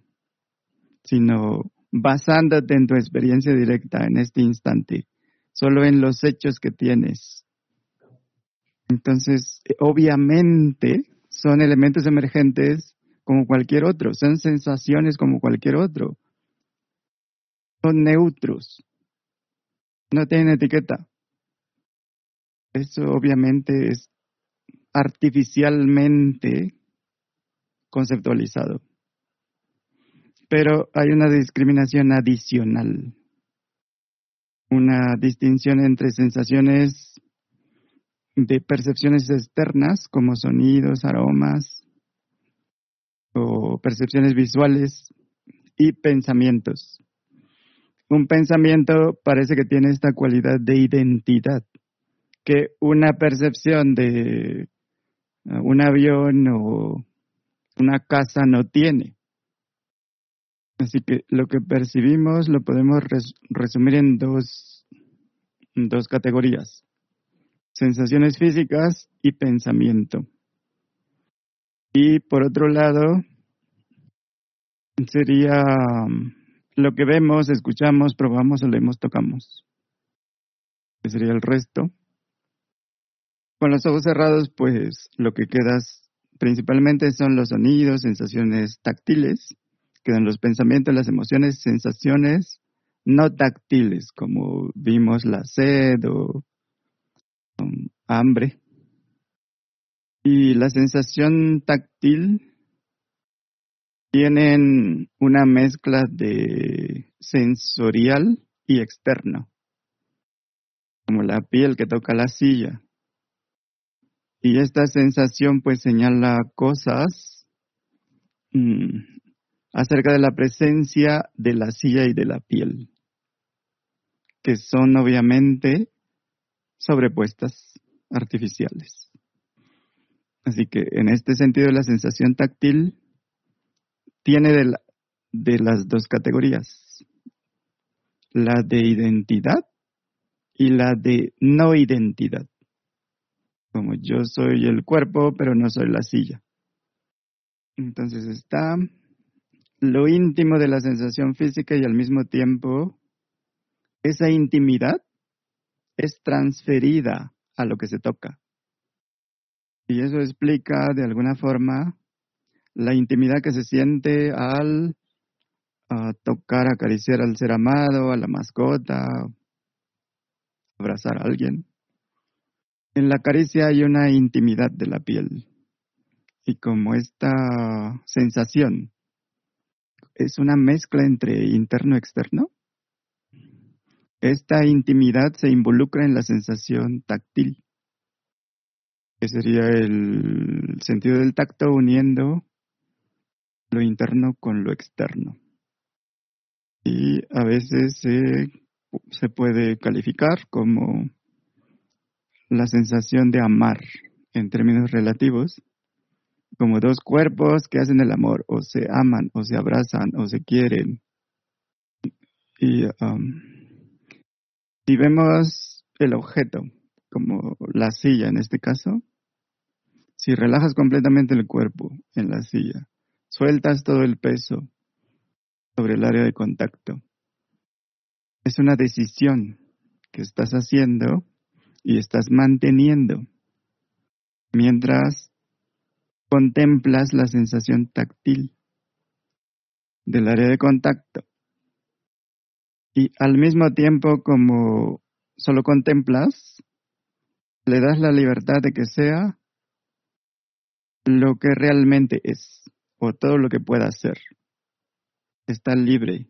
sino basándote en tu experiencia directa en este instante, solo en los hechos que tienes. Entonces, obviamente, son elementos emergentes como cualquier otro, son sensaciones como cualquier otro. Son neutros, no tienen etiqueta. Eso obviamente es artificialmente conceptualizado. Pero hay una discriminación adicional, una distinción entre sensaciones de percepciones externas como sonidos, aromas o percepciones visuales y pensamientos. Un pensamiento parece que tiene esta cualidad de identidad que una percepción de uh, un avión o una casa no tiene. Así que lo que percibimos lo podemos resumir en dos, dos categorías sensaciones físicas y pensamiento. Y por otro lado, sería lo que vemos, escuchamos, probamos, olemos, tocamos. ¿Qué sería el resto? Con los ojos cerrados, pues lo que queda principalmente son los sonidos, sensaciones táctiles, quedan los pensamientos, las emociones, sensaciones no táctiles, como vimos la sed o um, hambre. Y la sensación táctil tienen una mezcla de sensorial y externo, como la piel que toca la silla. Y esta sensación pues señala cosas mm, acerca de la presencia de la silla y de la piel, que son obviamente sobrepuestas artificiales. Así que en este sentido la sensación táctil tiene de, de las dos categorías, la de identidad y la de no identidad. Como yo soy el cuerpo, pero no soy la silla. Entonces está lo íntimo de la sensación física y al mismo tiempo esa intimidad es transferida a lo que se toca. Y eso explica de alguna forma la intimidad que se siente al tocar, acariciar al ser amado, a la mascota, abrazar a alguien. En la caricia hay una intimidad de la piel. Y como esta sensación es una mezcla entre interno y externo, esta intimidad se involucra en la sensación táctil, que sería el sentido del tacto uniendo lo interno con lo externo. Y a veces se, puede calificar como la sensación de amar en términos relativos, como dos cuerpos que hacen el amor, o se aman, o se abrazan, o se quieren. Y um, si vemos el objeto, como la silla en este caso, si relajas completamente el cuerpo en la silla, Sueltas todo el peso sobre el área de contacto. Es una decisión que estás haciendo y estás manteniendo mientras contemplas la sensación táctil del área de contacto. Y al mismo tiempo como solo contemplas, le das la libertad de que sea lo que realmente es o todo lo que pueda hacer. Está libre.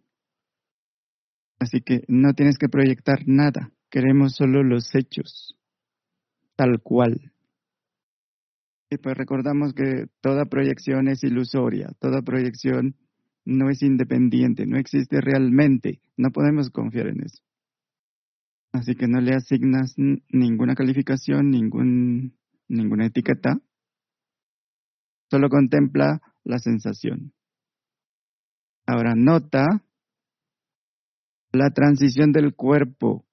Así que no tienes que proyectar nada. Queremos solo los hechos, tal cual. Y pues recordamos que toda proyección es ilusoria, toda proyección no es independiente, no existe realmente. No podemos confiar en eso. Así que no le asignas ninguna calificación, ningún, ninguna etiqueta. Solo contempla la sensación. Ahora nota la transición del cuerpo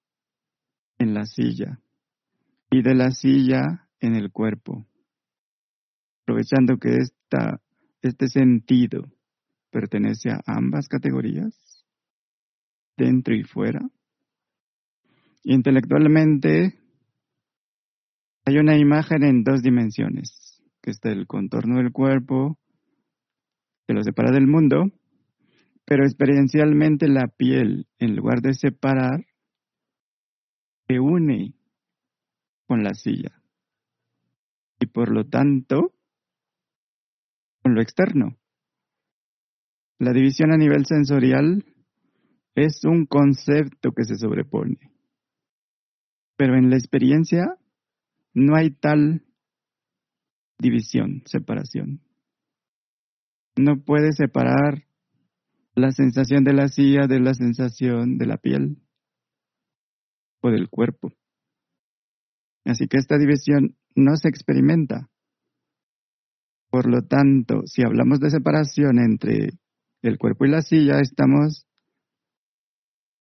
en la silla y de la silla en el cuerpo, aprovechando que esta, este sentido pertenece a ambas categorías, dentro y fuera. Intelectualmente hay una imagen en dos dimensiones, que está el contorno del cuerpo que lo separa del mundo, pero experiencialmente la piel, en lugar de separar, se une con la silla. Y por lo tanto, con lo externo. La división a nivel sensorial es un concepto que se sobrepone. Pero en la experiencia no hay tal división, separación no puede separar la sensación de la silla de la sensación de la piel o del cuerpo. Así que esta división no se experimenta. Por lo tanto, si hablamos de separación entre el cuerpo y la silla, estamos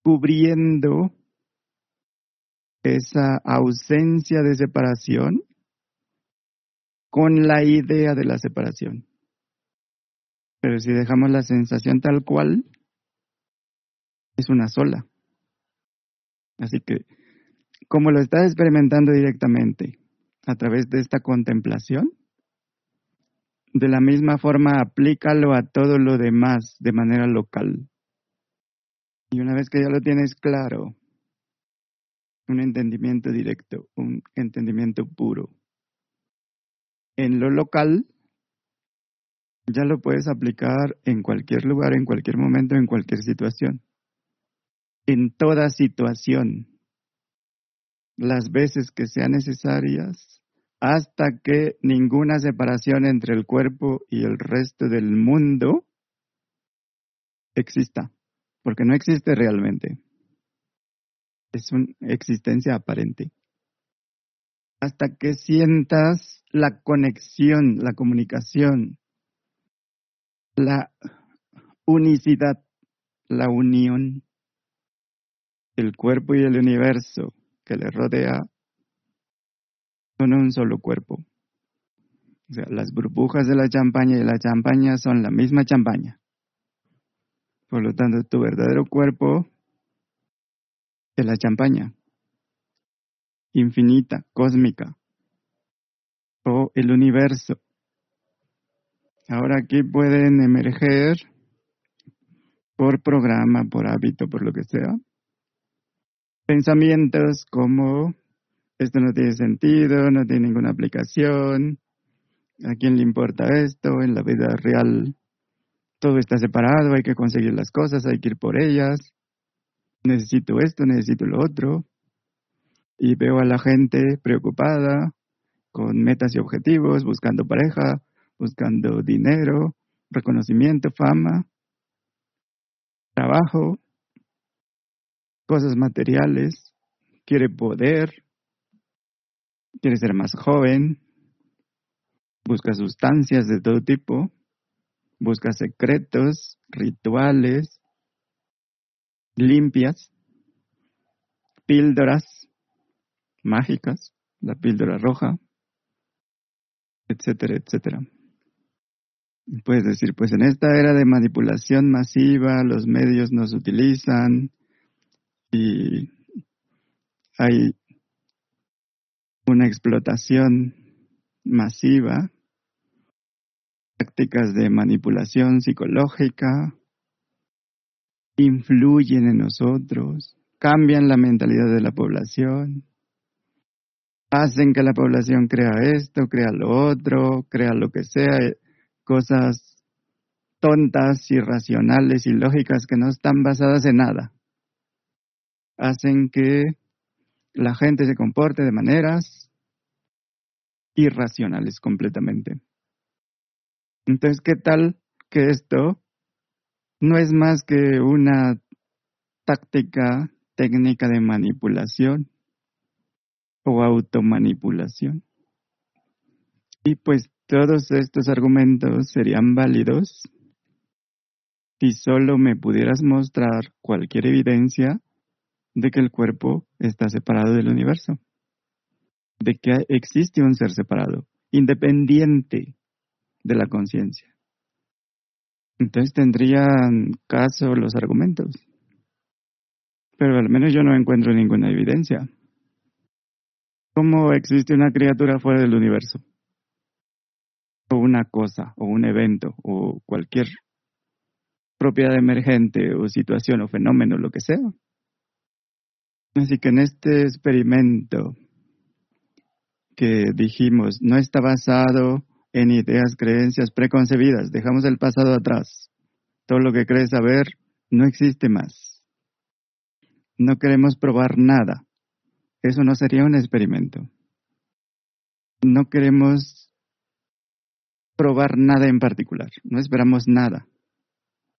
cubriendo esa ausencia de separación con la idea de la separación Pero si dejamos la sensación tal cual, es una sola. Así que, como lo estás experimentando directamente a través de esta contemplación, de la misma forma aplícalo a todo lo demás de manera local. Y una vez que ya lo tienes claro, un entendimiento directo, un entendimiento puro, en lo local, ya lo puedes aplicar en cualquier lugar, en cualquier momento, en cualquier situación. En toda situación. Las veces que sean necesarias hasta que ninguna separación entre el cuerpo y el resto del mundo exista, porque no existe realmente. Es una existencia aparente. Hasta que sientas la conexión, la comunicación, la unicidad, la unión, el cuerpo y el universo que le rodea son un solo cuerpo. O sea, las burbujas de la champaña y la champaña son la misma champaña. Por lo tanto, tu verdadero cuerpo es la champaña, infinita, cósmica, o el universo. Ahora aquí pueden emerger por programa, por hábito, por lo que sea, pensamientos como esto no tiene sentido, no tiene ninguna aplicación, ¿a quién le importa esto? En la vida real todo está separado, hay que conseguir las cosas, hay que ir por ellas, necesito esto, necesito lo otro, y veo a la gente preocupada, con metas y objetivos, buscando pareja, buscando dinero, reconocimiento, fama, trabajo, cosas materiales, quiere poder, quiere ser más joven, busca sustancias de todo tipo, busca secretos, rituales, limpias, píldoras mágicas, la píldora roja, etcétera, etcétera. Puedes decir, pues en esta era de manipulación masiva los medios nos utilizan y hay una explotación masiva, prácticas de manipulación psicológica, influyen en nosotros, cambian la mentalidad de la población, hacen que la población crea esto, crea lo otro, crea lo que sea, cosas tontas, irracionales, ilógicas que no están basadas en nada. Hacen que la gente se comporte de maneras irracionales completamente. Entonces, ¿qué tal que esto no es más que una táctica técnica de manipulación o automanipulación? Y pues todos estos argumentos serían válidos si solo me pudieras mostrar cualquier evidencia de que el cuerpo está separado del universo, de que existe un ser separado, independiente de la conciencia. Entonces tendrían caso los argumentos. Pero al menos yo no encuentro ninguna evidencia. ¿Cómo existe una criatura fuera del universo? O una cosa, o un evento, o cualquier propiedad emergente, o situación, o fenómeno, lo que sea. Así que en este experimento que dijimos no está basado en ideas, creencias preconcebidas, dejamos el pasado atrás. Todo lo que crees saber no existe más. No queremos probar nada. Eso no sería un experimento. No queremos probar nada en particular. No esperamos nada.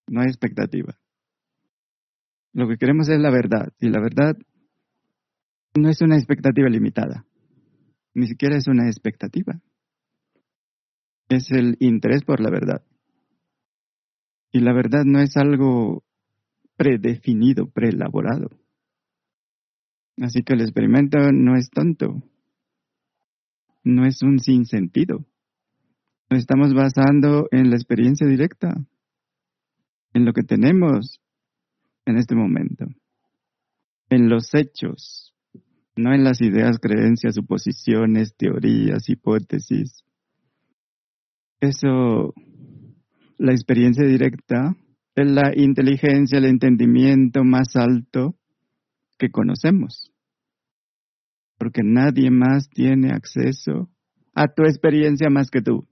No hay expectativa. Lo que queremos es la verdad. Y la verdad no es una expectativa limitada, ni siquiera es una expectativa. Es el interés por la verdad. Y la verdad no es algo predefinido, preelaborado. Así que el experimento no es tonto, no es un sinsentido. Nos estamos basando en la experiencia directa en lo que tenemos en este momento, en los hechos, no en las ideas, creencias, suposiciones, teorías, hipótesis. Eso, la experiencia directa, es la inteligencia, el entendimiento más alto que conocemos. Porque nadie más tiene acceso a tu experiencia más que tú.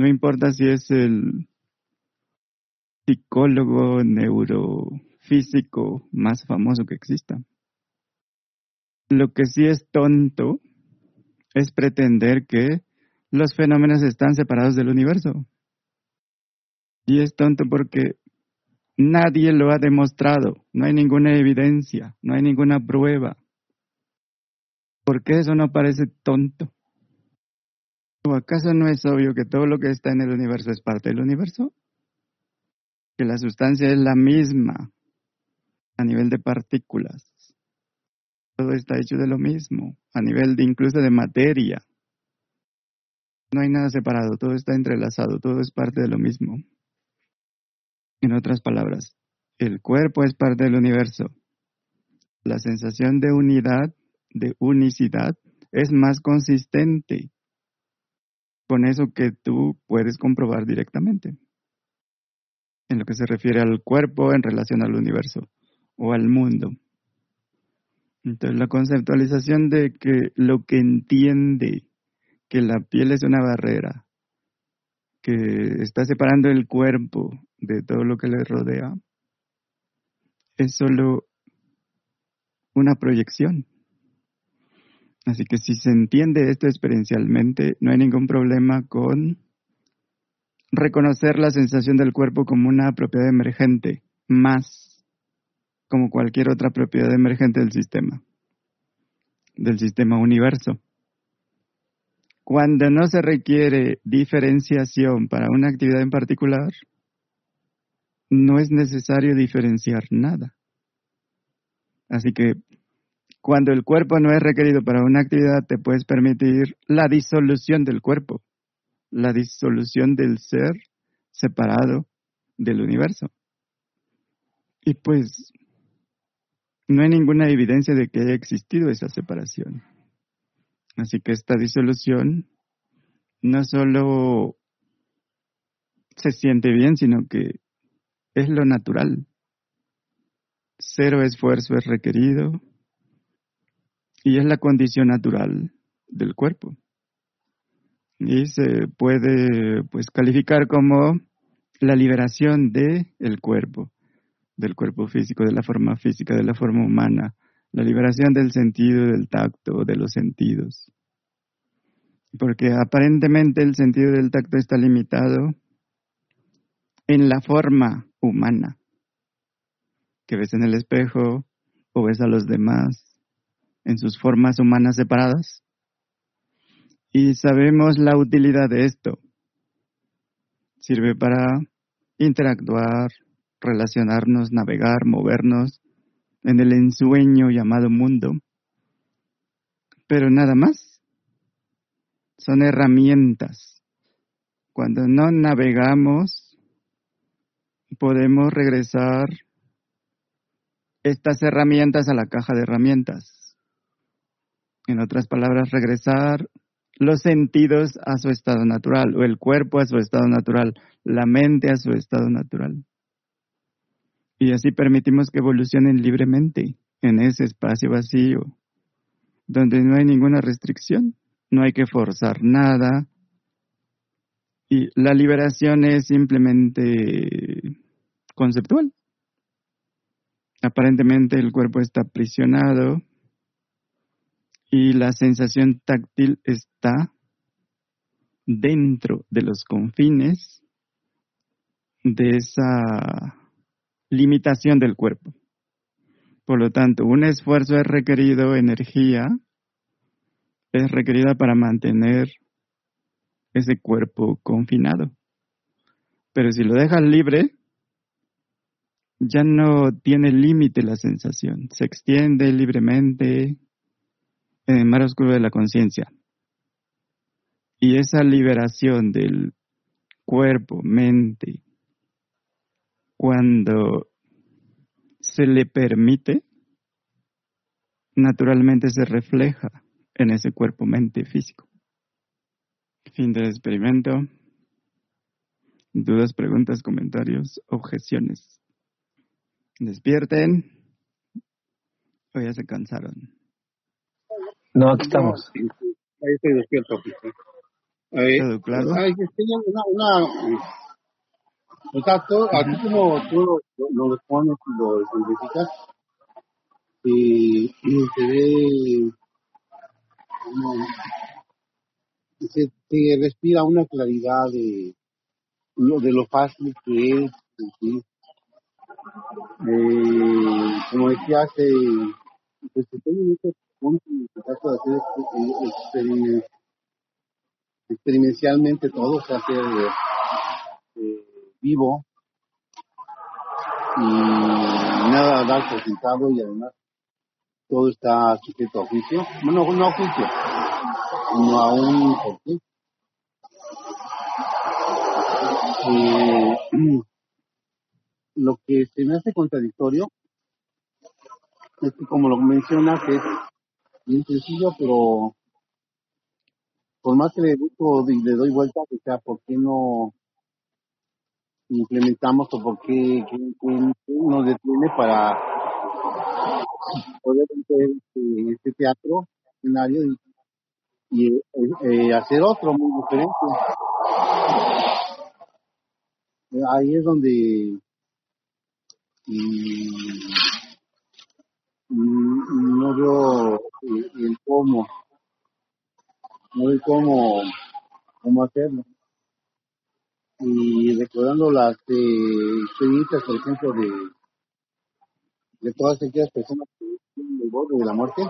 No importa si es el psicólogo neurofísico más famoso que exista. Lo que sí es tonto es pretender que los fenómenos están separados del universo. Y es tonto porque nadie lo ha demostrado, no hay ninguna evidencia, no hay ninguna prueba. ¿Por qué eso no parece tonto? ¿O acaso no es obvio que todo lo que está en el universo es parte del universo? Que la sustancia es la misma a nivel de partículas. Todo está hecho de lo mismo, a nivel de incluso de materia. No hay nada separado, todo está entrelazado, todo es parte de lo mismo. En otras palabras, el cuerpo es parte del universo. La sensación de unidad, de unicidad, es más consistente con eso que tú puedes comprobar directamente. En lo que se refiere al cuerpo en relación al universo o al mundo. Entonces la conceptualización de que lo que entiende que la piel es una barrera, que está separando el cuerpo de todo lo que le rodea, es solo una proyección. Así que si se entiende esto experiencialmente, no hay ningún problema con reconocer la sensación del cuerpo como una propiedad emergente, más como cualquier otra propiedad emergente del sistema, del sistema universo. Cuando no se requiere diferenciación para una actividad en particular, no es necesario diferenciar nada. Así que cuando el cuerpo no es requerido para una actividad, te puedes permitir la disolución del cuerpo, la disolución del ser separado del universo. Y pues no hay ninguna evidencia de que haya existido esa separación. Así que esta disolución no solo se siente bien, sino que es lo natural. Cero esfuerzo es requerido y es la condición natural del cuerpo. Y se puede pues calificar como la liberación de el cuerpo, del cuerpo físico, de la forma física, de la forma humana, la liberación del sentido del tacto, de los sentidos. Porque aparentemente el sentido del tacto está limitado en la forma humana, que ves en el espejo o ves a los demás en sus formas humanas separadas. Y sabemos la utilidad de esto. Sirve para interactuar, relacionarnos, navegar, movernos en el ensueño llamado mundo. Pero nada más. Son herramientas. Cuando no navegamos, podemos regresar estas herramientas a la caja de herramientas. En otras palabras, regresar los sentidos a su estado natural, o el cuerpo a su estado natural, la mente a su estado natural. Y así permitimos que evolucionen libremente en ese espacio vacío, donde no hay ninguna restricción, no hay que forzar nada. Y la liberación es simplemente conceptual. Aparentemente el cuerpo está aprisionado y la sensación táctil está dentro de los confines de esa limitación del cuerpo. Por lo tanto, un esfuerzo es requerido, energía es requerida para mantener ese cuerpo confinado. Pero si lo dejas libre, ya no tiene límite la sensación, se extiende libremente en el mar oscuro de la conciencia. Y esa liberación del cuerpo, mente cuando se le permite, naturalmente se refleja en ese cuerpo, mente físico. Fin del experimento. Dudas, preguntas, comentarios, objeciones. Despierten. O ya se cansaron. No, aquí estamos. Ahí estoy despierto. Eh, ¿Todo claro? Hay una, una, exacto, así como tú lo, lo, lo pones y lo identificas, y, y se ve como, se, se respira una claridad de lo, de lo fácil que es, ¿sí? eh, como decía hace, pues hacer experiment, experimentalmente todo, o sea, hacer eh, vivo y nada dar por y además todo está sujeto a juicio, bueno, no a juicio, sino a un porqué. Eh, lo que se me hace contradictorio es que como lo mencionas es bien sencillo, pero por más que le le doy vuelta, o sea, ¿por qué no implementamos o por qué, qué, qué nos detiene para poder hacer este, este teatro, escenario y, eh, eh, hacer otro muy diferente? Ahí es donde no veo el, cómo, no veo cómo, hacerlo. Y recordando las eh, experiencias, por ejemplo, de, de todas aquellas personas que tienen el borde de la muerte,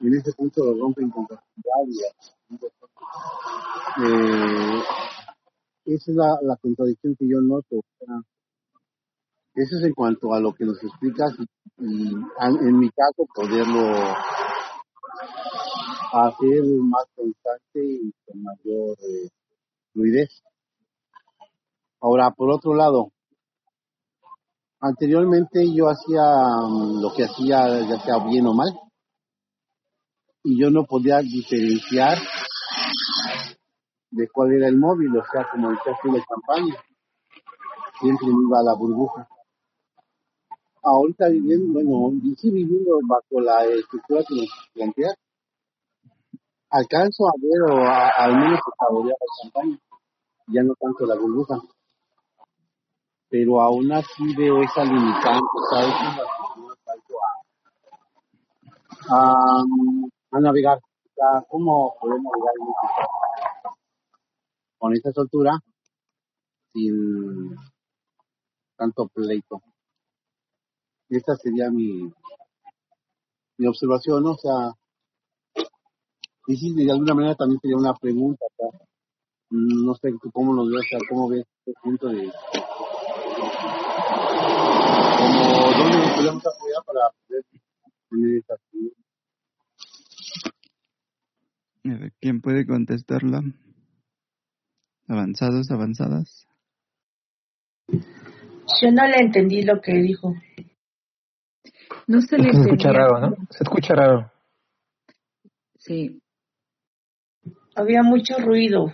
en ese punto rompen con eh, esa es la, contradicción que yo noto. O eso es en cuanto a lo que nos explicas y, en mi caso poderlo hacer más constante y con mayor eh, fluidez. Ahora, por otro lado, anteriormente yo hacía um, lo que hacía, ya sea bien o mal, y yo no podía diferenciar de cuál era el móvil, o sea, como decía tú de campaña, siempre me iba a la burbuja ahorita viviendo, bueno, sí viviendo bajo la estructura que nos plantea, alcanzo a ver o a, al menos a saborear la campaña, ya no tanto la burbuja. Pero aún así veo esa limitante, ¿sabes? A, a, a navegar. ¿cómo poder navegar en con esta soltura sin tanto pleito? Esta sería mi, mi observación, ¿no? O sea, y sí, de alguna manera también sería una pregunta, ¿tá? no sé tú cómo nos ves, cómo ves este punto de como dónde nos podemos apoyar para poder tener esta ¿Quién puede contestarla? ¿Avanzados, avanzadas? Yo no le entendí lo que dijo. No se le Se escucha raro, ¿no? Se escucha raro. Sí. Había mucho ruido.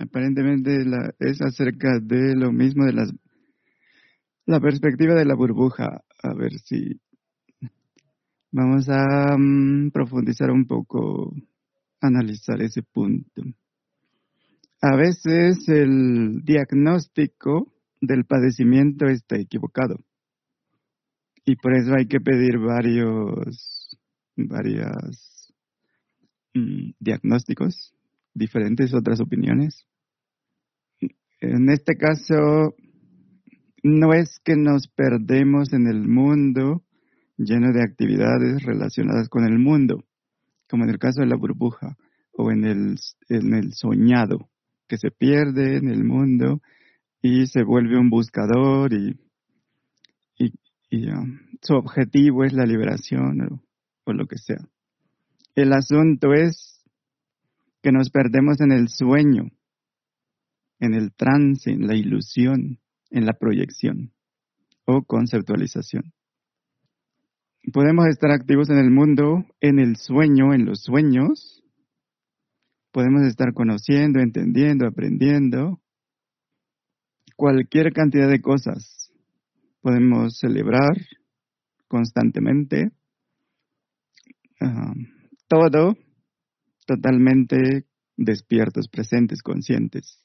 Aparentemente la, es acerca de lo mismo de las la perspectiva de la burbuja. A ver si vamos a mm, profundizar un poco, analizar ese punto. A veces el diagnóstico del padecimiento está equivocado y por eso hay que pedir varios varias mm, diagnósticos diferentes, otras opiniones. En este caso, no es que nos perdemos en el mundo lleno de actividades relacionadas con el mundo, como en el caso de la burbuja o en el, en el soñado, que se pierde en el mundo y se vuelve un buscador y, su objetivo es la liberación o lo que sea. El asunto es que nos perdemos en el sueño, en el trance, en la ilusión, en la proyección o conceptualización. Podemos estar activos en el mundo, en el sueño, en los sueños. Podemos estar conociendo, entendiendo, aprendiendo. Cualquier cantidad de cosas. Podemos celebrar constantemente. Todo totalmente despiertos, presentes, conscientes.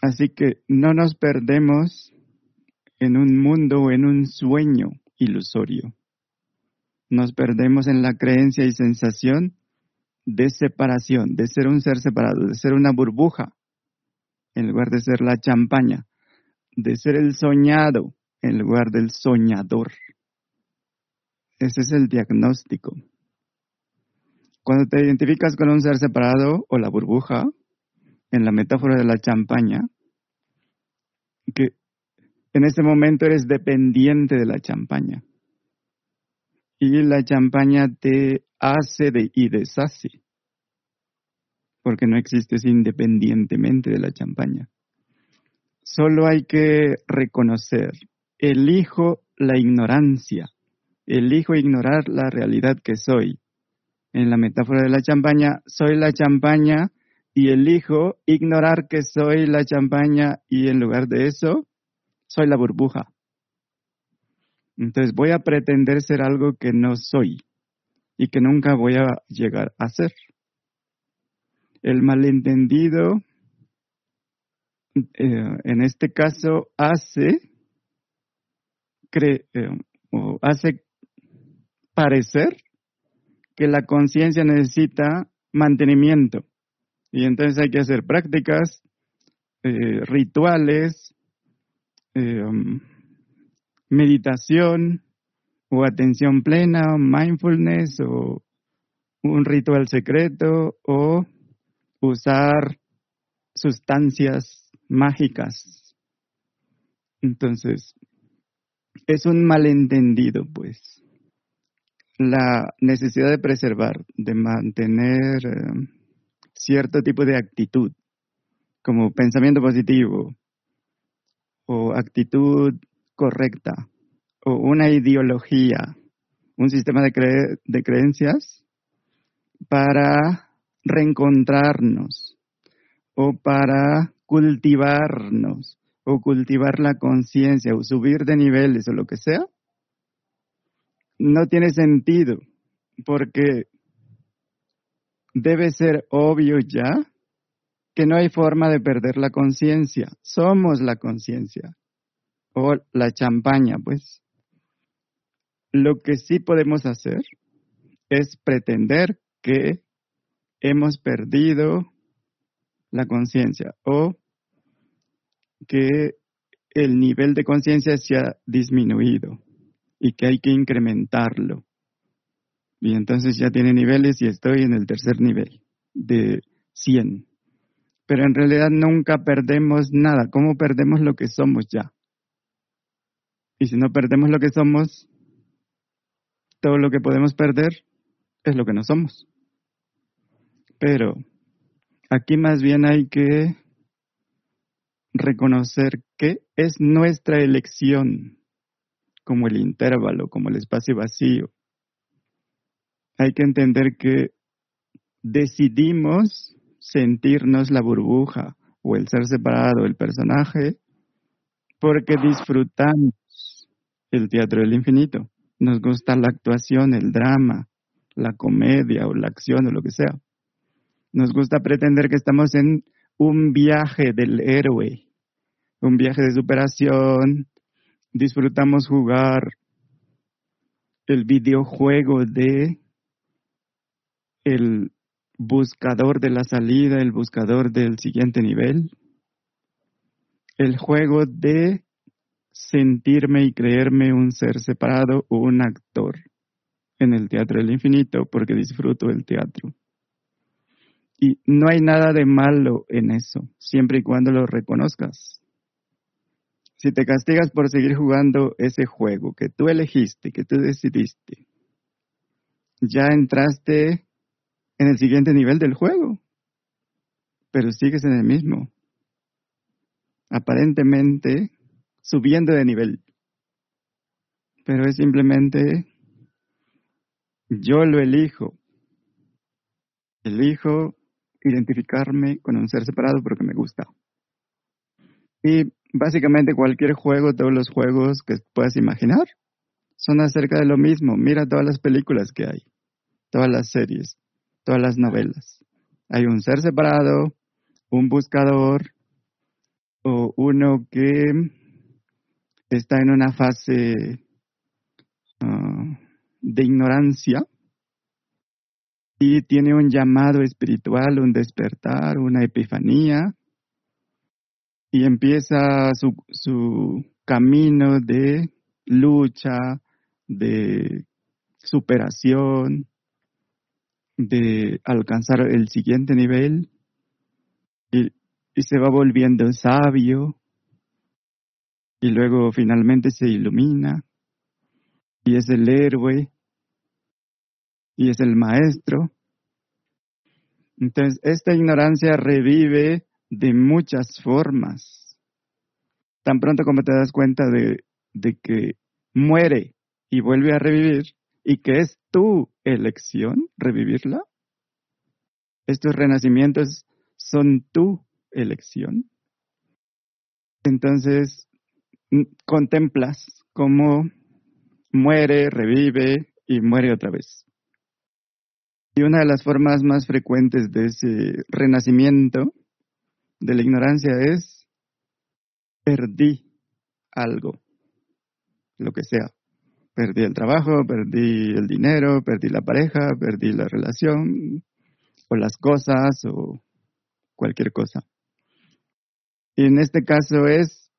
Así que no nos perdemos en un mundo o en un sueño ilusorio. Nos perdemos en la creencia y sensación de separación, de ser un ser separado, de ser una burbuja, en lugar de ser la champaña, de ser el soñado, en lugar del soñador. Ese es el diagnóstico. Cuando te identificas con un ser separado o la burbuja, en la metáfora de la champaña, que en ese momento eres dependiente de la champaña. Y la champaña te hace y deshace, porque no existes independientemente de la champaña. Solo hay que reconocer, elijo la ignorancia, elijo ignorar la realidad que soy. En la metáfora de la champaña, soy la champaña y elijo ignorar que soy la champaña y en lugar de eso, soy la burbuja. Entonces voy a pretender ser algo que no soy y que nunca voy a llegar a ser. El malentendido, eh, en este caso, hace, eh, o hace parecer que la conciencia necesita mantenimiento. Y entonces hay que hacer prácticas, eh, rituales, um, meditación o atención plena, mindfulness o un ritual secreto o usar sustancias mágicas. Entonces, es un malentendido, pues. La necesidad de preservar, de mantener eh, cierto tipo de actitud, como pensamiento positivo o actitud correcta o una ideología, un sistema de, de creencias para reencontrarnos o para cultivarnos o cultivar la conciencia o subir de niveles o lo que sea, no tiene sentido porque debe ser obvio ya que no hay forma de perder la conciencia. Somos la conciencia. O la champaña, pues. Lo que sí podemos hacer es pretender que hemos perdido la conciencia o que el nivel de conciencia se ha disminuido y que hay que incrementarlo. Y entonces ya tiene niveles y estoy en el tercer nivel de 100. Pero en realidad nunca perdemos nada. ¿Cómo perdemos lo que somos ya? Y si no perdemos lo que somos, todo lo que podemos perder es lo que no somos. Pero aquí más bien hay que reconocer que es nuestra elección, como el intervalo, como el espacio vacío, hay que entender que decidimos sentirnos la burbuja o el ser separado, el personaje, porque disfrutamos el teatro del infinito. Nos gusta la actuación, el drama, la comedia o la acción o lo que sea. Nos gusta pretender que estamos en un viaje del héroe, un viaje de superación. Disfrutamos jugar el videojuego de el buscador de la salida, el buscador del siguiente nivel, el juego de sentirme y creerme un ser separado o un actor en el teatro del infinito porque disfruto el teatro. Y no hay nada de malo en eso, siempre y cuando lo reconozcas. Si te castigas por seguir jugando ese juego que tú elegiste, que tú decidiste, ya entraste en el siguiente nivel del juego, pero sigues en el mismo. aparentemente subiendo de nivel. Pero es simplemente yo lo elijo. Elijo identificarme con un ser separado porque me gusta. Y básicamente cualquier juego, todos los juegos que puedas imaginar, son acerca de lo mismo. Mira todas las películas que hay, todas las series, todas las novelas. Hay un ser separado, un buscador o uno que está en una fase ah, de ignorancia tiene un llamado espiritual, un despertar, una epifanía. Y empieza su, su camino de lucha, de superación, de alcanzar el siguiente nivel. Y, y se va volviendo sabio. Y luego finalmente se ilumina. Y es el héroe y es el maestro. Entonces, esta ignorancia revive de muchas formas. Tan pronto como te das cuenta de, que muere y vuelve a revivir y que es tu elección revivirla, estos renacimientos son tu elección. Entonces, contemplas cómo muere, revive y muere otra vez. Y una de las formas más frecuentes de ese renacimiento de la ignorancia es perdí algo, lo que sea. Perdí el trabajo, perdí el dinero, perdí la pareja, perdí la relación, o las cosas, o cualquier cosa. Y en este caso es,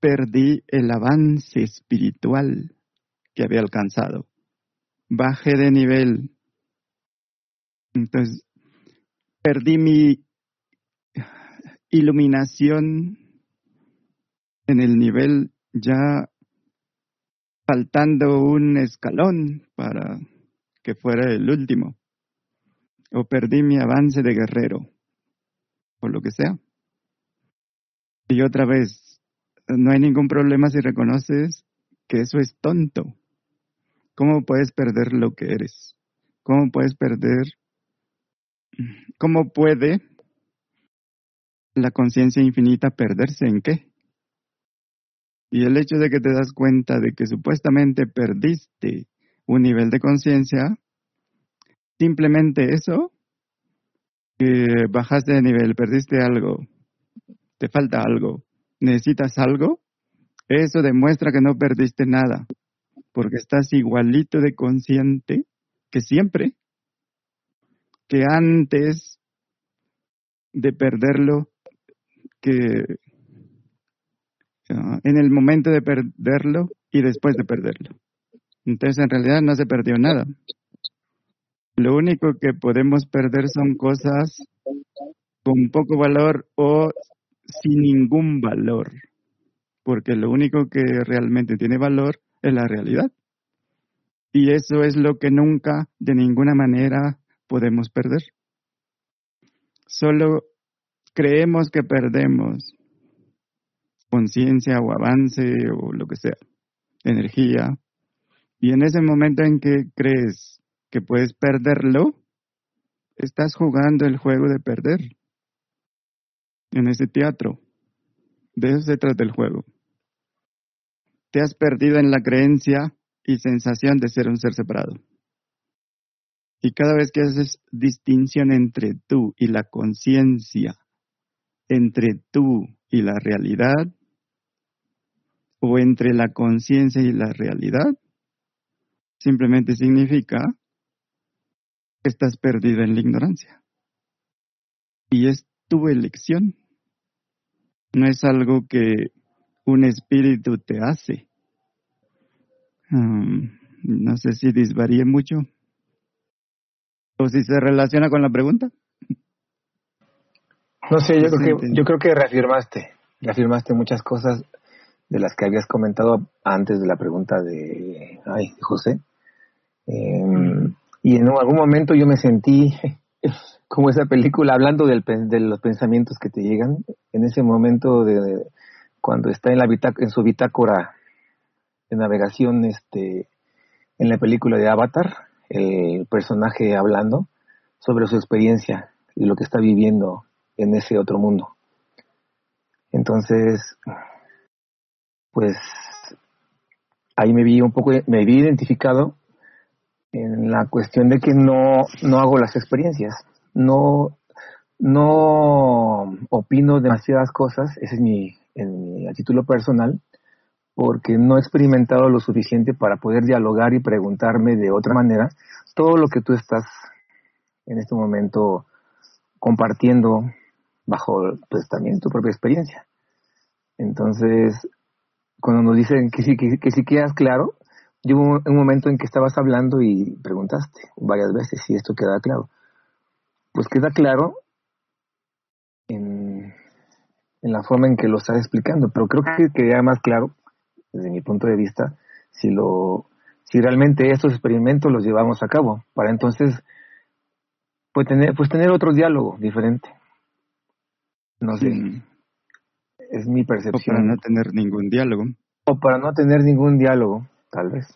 perdí el avance espiritual que había alcanzado. Bajé de nivel. Entonces, perdí mi iluminación en el nivel ya faltando un escalón para que fuera el último. O perdí mi avance de guerrero, o lo que sea. Y otra vez, no hay ningún problema si reconoces que eso es tonto. ¿Cómo puedes perder lo que eres? ¿Cómo puedes perder? ¿Cómo puede la conciencia infinita perderse en qué? Y el hecho de que te das cuenta de que supuestamente perdiste un nivel de conciencia, simplemente eso, que bajaste de nivel, perdiste algo, te falta algo, necesitas algo, eso demuestra que no perdiste nada, porque estás igualito de consciente que siempre, que antes de perderlo que ah, en el momento de perderlo y después de perderlo. Entonces en realidad no se perdió nada. Lo único que podemos perder son cosas con poco valor o sin ningún valor, porque lo único que realmente tiene valor es la realidad. Y eso es lo que nunca, de ninguna manera, podemos perder. Solo creemos que perdemos conciencia o avance o lo que sea, energía, y en ese momento en que crees que puedes perderlo, estás jugando el juego de perder en ese teatro. De eso se trata el juego. Te has perdido en la creencia y sensación de ser un ser separado. Y cada vez que haces distinción entre tú y la conciencia entre tú y la realidad o entre la conciencia y la realidad, simplemente significa que estás perdido en la ignorancia. Y es tu elección. No es algo que un espíritu te hace. Um, no sé si disvaríe mucho. O si se relaciona con la pregunta. No sé, yo creo que yo creo que reafirmaste, reafirmaste muchas cosas de las que habías comentado antes de la pregunta de, ay, José. Em, y en algún momento yo me sentí como esa película hablando del, de los pensamientos que te llegan en ese momento de, cuando está en la en su bitácora de navegación este en la película de Avatar el personaje hablando sobre su experiencia y lo que está viviendo en ese otro mundo. Entonces pues ahí me vi un poco me vi identificado en la cuestión de que no no hago las experiencias. No, no opino demasiadas cosas, ese es mi, en mi título personal, porque no he experimentado lo suficiente para poder dialogar y preguntarme de otra manera todo lo que tú estás en este momento compartiendo bajo pues también tu propia experiencia. Entonces, cuando nos dicen que sí, que, que sí quedas claro, hubo un momento en que estabas hablando y preguntaste varias veces si esto queda claro pues queda claro en, la forma en que lo estás explicando, pero creo que queda más claro, desde mi punto de vista, si lo si realmente estos experimentos los llevamos a cabo, para entonces pues tener, pues tener otro diálogo diferente. No sé, es mi percepción. O para no tener ningún diálogo. O para no tener ningún diálogo, tal vez.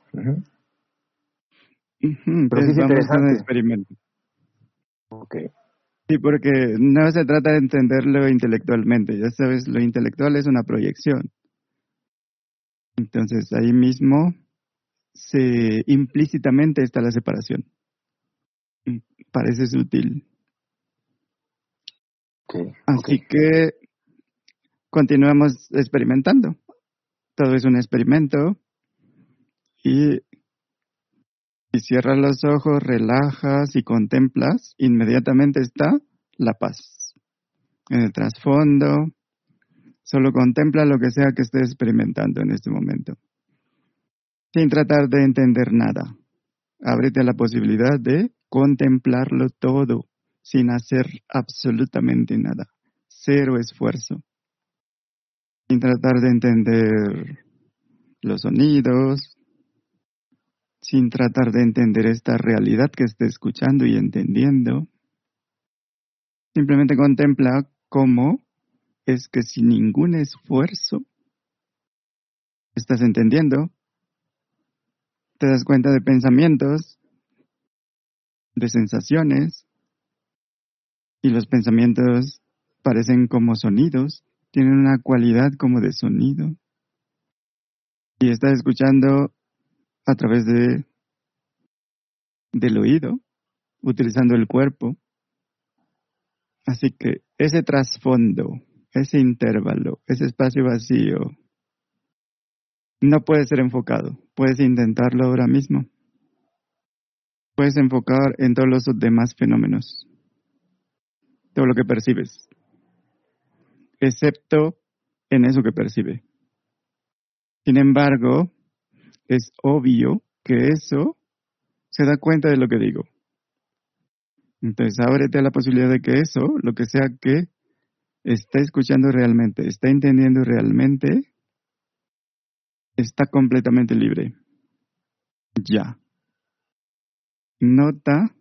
Pero sí es interesante. experimento. Okay. Sí, porque no se trata de entenderlo intelectualmente, ya sabes, lo intelectual es una proyección. Entonces ahí mismo se implícitamente está la separación. Parece sutil. Así que continuamos experimentando. Todo es un experimento y si cierras los ojos, relajas y contemplas, inmediatamente está la paz. En el trasfondo, solo contempla lo que sea que estés experimentando en este momento. Sin tratar de entender nada. Ábrete a la posibilidad de contemplarlo todo, sin hacer absolutamente nada. Cero esfuerzo. Sin tratar de entender los sonidos, sin tratar de entender esta realidad que esté escuchando y entendiendo. Simplemente contempla cómo es que sin ningún esfuerzo estás entendiendo, te das cuenta de pensamientos, de sensaciones, y los pensamientos parecen como sonidos, tienen una cualidad como de sonido. Y estás escuchando a través de del oído, utilizando el cuerpo. Así que ese trasfondo, ese intervalo, ese espacio vacío, no puede ser enfocado. Puedes intentarlo ahora mismo. Puedes enfocar en todos los demás fenómenos, todo lo que percibes, excepto en eso que percibe. Sin embargo, es obvio que eso se da cuenta de lo que digo. Entonces, ábrete a la posibilidad de que eso, lo que sea que está escuchando realmente, está entendiendo realmente, está completamente libre. Ya. Nota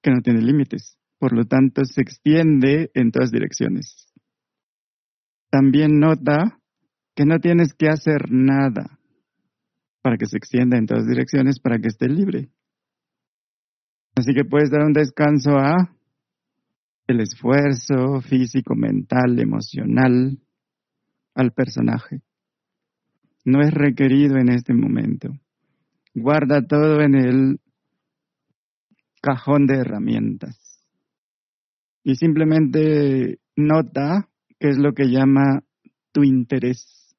que no tiene límites, por lo tanto se extiende en todas direcciones. También nota que no tienes que hacer nada para que se extienda en todas direcciones, para que esté libre. Así que puedes dar un descanso a el esfuerzo físico, mental, emocional al personaje. No es requerido en este momento. Guarda todo en el cajón de herramientas. Y simplemente nota qué es lo que llama tu interés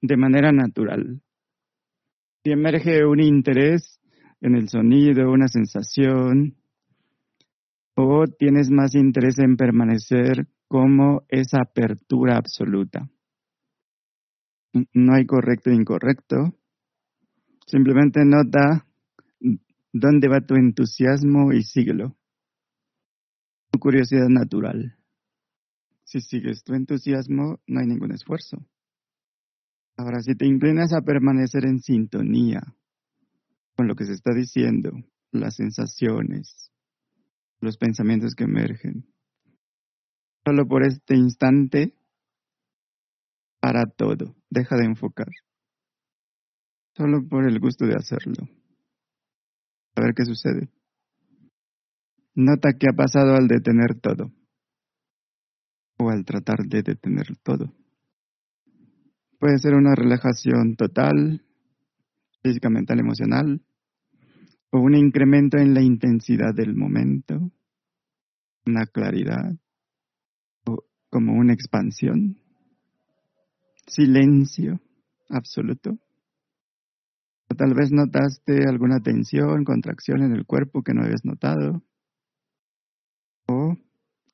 de manera natural. Si emerge un interés en el sonido, una sensación, o tienes más interés en permanecer como esa apertura absoluta. No hay correcto e incorrecto. Simplemente nota dónde va tu entusiasmo y síguelo. Tu curiosidad natural. Si sigues tu entusiasmo, no hay ningún esfuerzo. Ahora, si te inclinas a permanecer en sintonía con lo que se está diciendo, las sensaciones, los pensamientos que emergen. Solo por este instante, para todo, deja de enfocar. Solo por el gusto de hacerlo. A ver qué sucede. Nota qué ha pasado al detener todo. O al tratar de detener todo. Puede ser una relajación total, física, mental, emocional, o un incremento en la intensidad del momento, una claridad, o como una expansión, silencio absoluto. O tal vez notaste alguna tensión, contracción en el cuerpo que no habías notado, o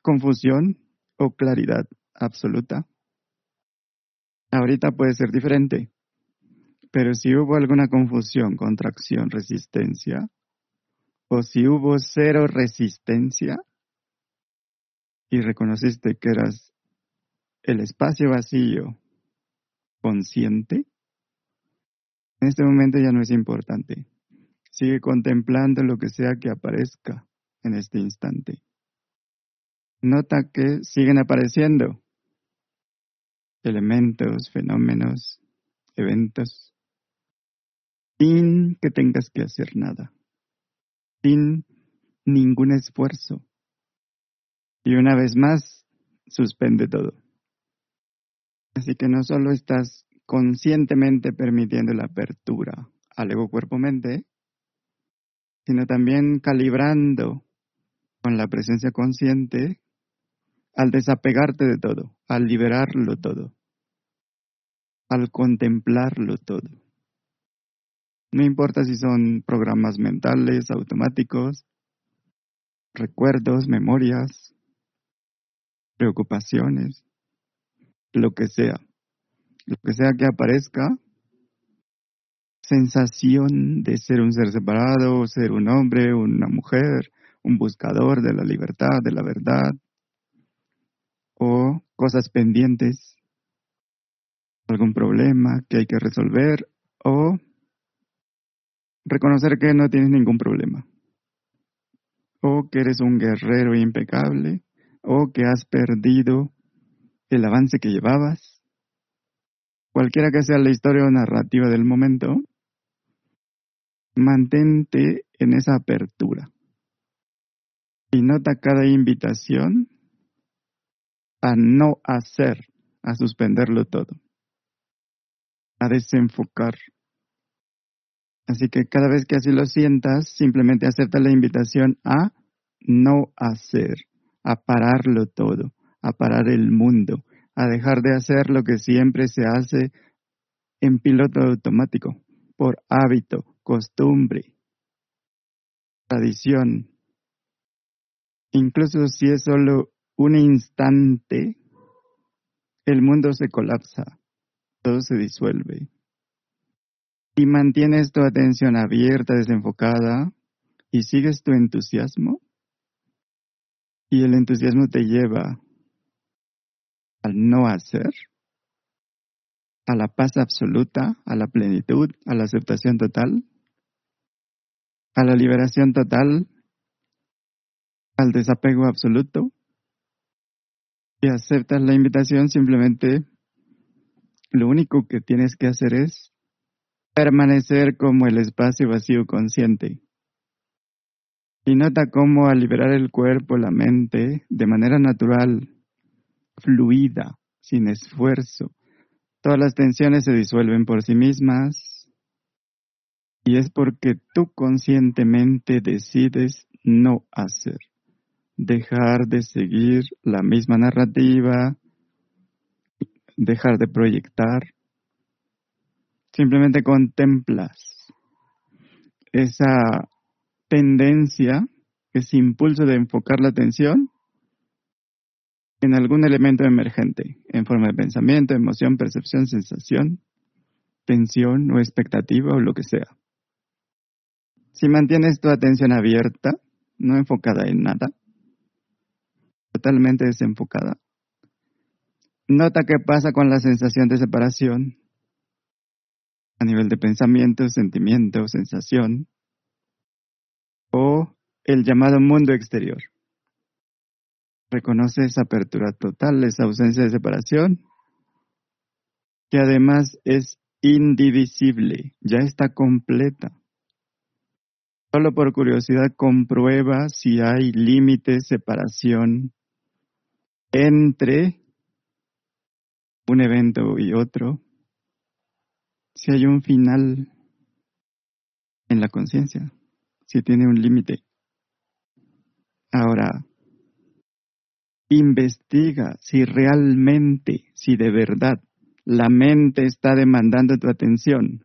confusión o claridad absoluta. Ahorita puede ser diferente, pero si hubo alguna confusión, contracción, resistencia, o si hubo cero resistencia y reconociste que eras el espacio vacío consciente, en este momento ya no es importante. Sigue contemplando lo que sea que aparezca en este instante. Nota que siguen apareciendo elementos, fenómenos, eventos, sin que tengas que hacer nada, sin ningún esfuerzo. Y una vez más, suspende todo. Así que no solo estás conscientemente permitiendo la apertura al ego cuerpo-mente, sino también calibrando con la presencia consciente al desapegarte de todo, al liberarlo todo, al contemplarlo todo. No importa si son programas mentales, automáticos, recuerdos, memorias, preocupaciones, lo que sea, lo que sea que aparezca, sensación de ser un ser separado, ser un hombre, una mujer, un buscador de la libertad, de la verdad, o cosas pendientes, algún problema que hay que resolver, o reconocer que no tienes ningún problema, o que eres un guerrero impecable, o que has perdido el avance que llevabas, cualquiera que sea la historia o narrativa del momento, mantente en esa apertura. Y nota cada invitación a no hacer, a suspenderlo todo, a desenfocar. Así que cada vez que así lo sientas, simplemente acepta la invitación a no hacer, a pararlo todo, a parar el mundo, a dejar de hacer lo que siempre se hace en piloto automático, por hábito, costumbre, tradición. Incluso si es solo un instante, el mundo se colapsa, todo se disuelve. Y mantienes tu atención abierta, desenfocada, y sigues tu entusiasmo, y el entusiasmo te lleva al no hacer, a la paz absoluta, a la plenitud, a la aceptación total, a la liberación total, al desapego absoluto, y aceptas la invitación, simplemente lo único que tienes que hacer es permanecer como el espacio vacío consciente. Y nota cómo al liberar el cuerpo, la mente, de manera natural, fluida, sin esfuerzo, todas las tensiones se disuelven por sí mismas. Y es porque tú conscientemente decides no hacer dejar de seguir la misma narrativa, dejar de proyectar. Simplemente contemplas esa tendencia, ese impulso de enfocar la atención en algún elemento emergente, en forma de pensamiento, emoción, percepción, sensación, tensión o expectativa o lo que sea. Si mantienes tu atención abierta, no enfocada en nada, totalmente desenfocada. Nota qué pasa con la sensación de separación a nivel de pensamiento, sentimiento, sensación o el llamado mundo exterior. Reconoce esa apertura total, esa ausencia de separación, que además es indivisible, ya está completa. Solo por curiosidad comprueba si hay límite, separación entre un evento y otro, si hay un final en la conciencia, si tiene un límite. Ahora, investiga si realmente, si de verdad la mente está demandando tu atención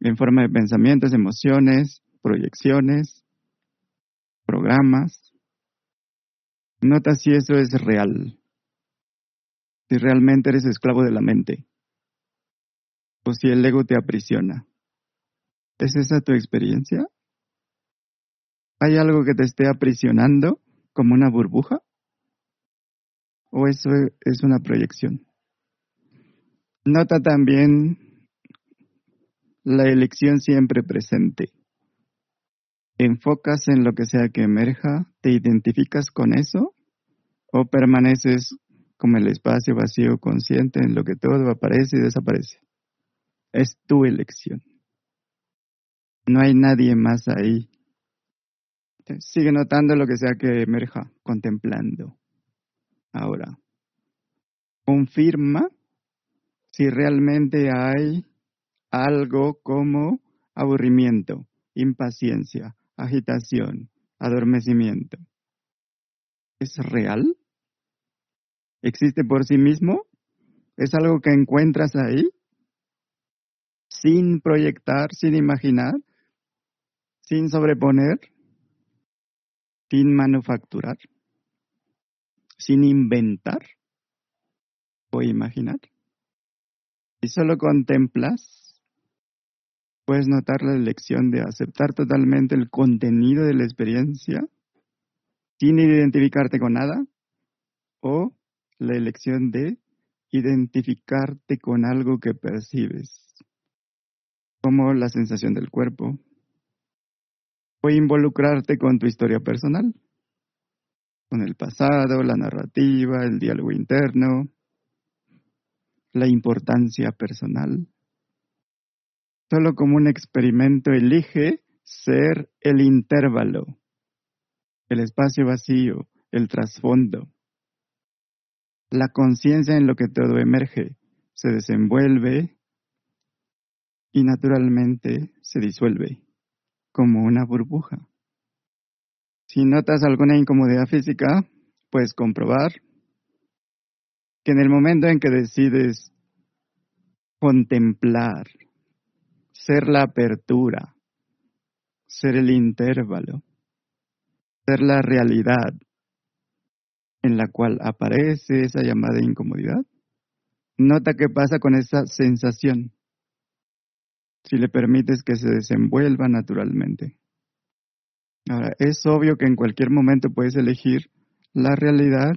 en forma de pensamientos, emociones, proyecciones, programas. Nota si eso es real, si realmente eres esclavo de la mente o si el ego te aprisiona. ¿Es esa tu experiencia? ¿Hay algo que te esté aprisionando como una burbuja? ¿O eso es una proyección? Nota también la elección siempre presente. ¿Enfocas en lo que sea que emerja? ¿Te identificas con eso? ¿O permaneces como el espacio vacío consciente en lo que todo aparece y desaparece? Es tu elección. No hay nadie más ahí. Sigue notando lo que sea que emerja, contemplando. Ahora, confirma si realmente hay algo como aburrimiento, impaciencia, agitación, adormecimiento. ¿Es real? ¿Existe por sí mismo? ¿Es algo que encuentras ahí? Sin proyectar, sin imaginar, sin sobreponer, sin manufacturar, sin inventar o imaginar. Si solo contemplas, puedes notar la elección de aceptar totalmente el contenido de la experiencia sin identificarte con nada o la elección de identificarte con algo que percibes, como la sensación del cuerpo, o involucrarte con tu historia personal, con el pasado, la narrativa, el diálogo interno, la importancia personal. Solo como un experimento elige ser el intervalo, el espacio vacío, el trasfondo. La conciencia en lo que todo emerge se desenvuelve y naturalmente se disuelve como una burbuja. Si notas alguna incomodidad física, puedes comprobar que en el momento en que decides contemplar, ser la apertura, ser el intervalo, ser la realidad en la cual aparece esa llamada incomodidad, nota qué pasa con esa sensación, si le permites que se desenvuelva naturalmente. Ahora, es obvio que en cualquier momento puedes elegir la realidad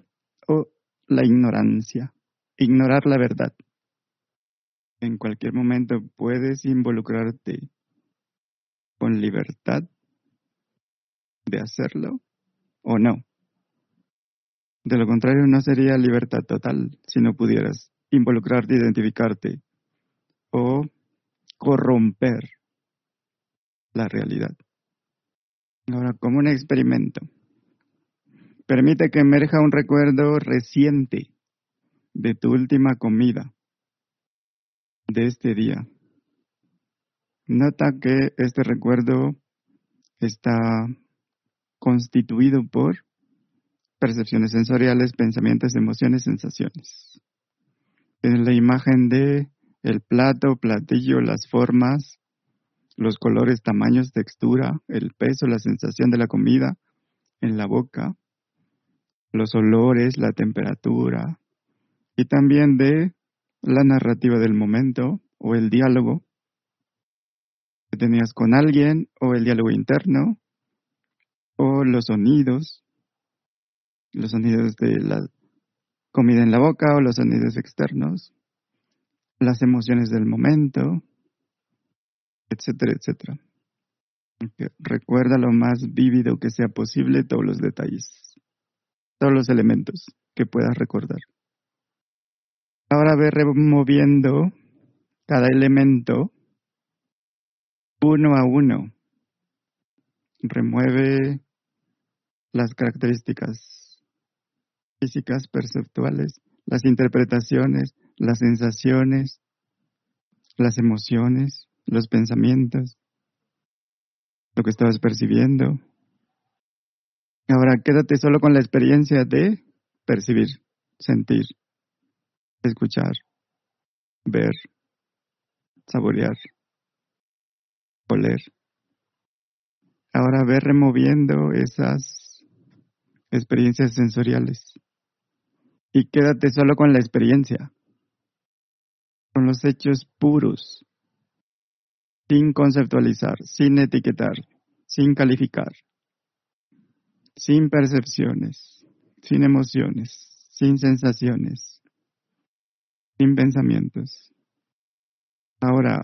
o la ignorancia, ignorar la verdad. En cualquier momento puedes involucrarte con libertad de hacerlo o no. De lo contrario, no sería libertad total si no pudieras involucrarte, identificarte o corromper la realidad. Ahora, como un experimento. Permite que emerja un recuerdo reciente de tu última comida de este día. Nota que este recuerdo está constituido por percepciones sensoriales, pensamientos, emociones, sensaciones. En la imagen de el plato, platillo, las formas, los colores, tamaños, textura, el peso, la sensación de la comida en la boca, los olores, la temperatura, y también de la narrativa del momento o el diálogo que tenías con alguien o el diálogo interno o los sonidos, los sonidos de la comida en la boca o los sonidos externos, las emociones del momento, etcétera, etcétera. Recuerda lo más vívido que sea posible todos los detalles. todos los elementos que puedas recordar. Ahora ve removiendo cada elemento uno a uno. Remueve las características físicas, perceptuales, las interpretaciones, las sensaciones, las emociones, los pensamientos, lo que estabas percibiendo. Ahora quédate solo con la experiencia de percibir, sentir, escuchar, ver, saborear, oler. Ahora ve removiendo esas experiencias sensoriales y quédate solo con la experiencia, con los hechos puros, sin conceptualizar, sin etiquetar, sin calificar, sin percepciones, sin emociones, sin sensaciones, sin pensamientos. Ahora,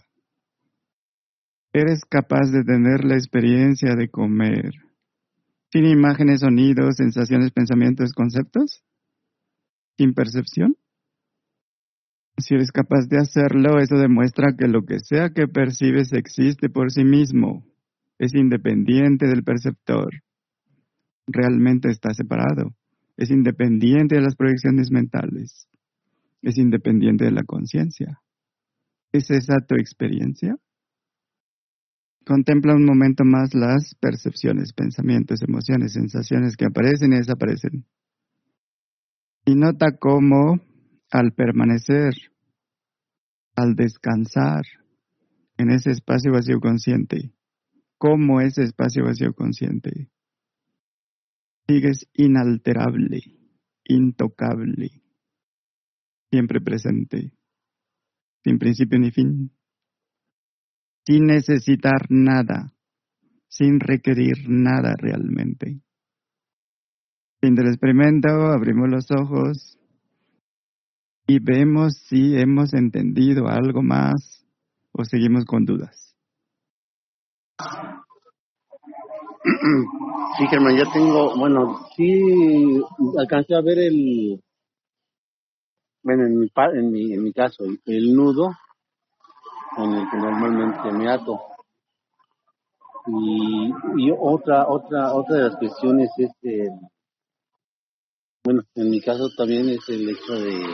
¿eres capaz de tener la experiencia de comer sin imágenes, sonidos, sensaciones, pensamientos, conceptos? ¿Sin percepción? Si eres capaz de hacerlo, eso demuestra que lo que sea que percibes existe por sí mismo, es independiente del perceptor, realmente está separado, es independiente de las proyecciones mentales, es independiente de la conciencia. ¿Es esa tu experiencia? Contempla un momento más las percepciones, pensamientos, emociones, sensaciones que aparecen y desaparecen. Y nota cómo al permanecer, al descansar en ese espacio vacío consciente, cómo ese espacio vacío consciente sigues inalterable, intocable, siempre presente, sin principio ni fin, sin necesitar nada, sin requerir nada realmente. Fin del experimento, abrimos los ojos y vemos si hemos entendido algo más o seguimos con dudas. Sí, Germán, ya tengo, bueno, sí alcancé a ver el, bueno, en mi, en mi, en mi caso, el, nudo con el que normalmente me ato. Y, y otra, otra, otra de las cuestiones es, el, bueno, en mi caso también es el hecho de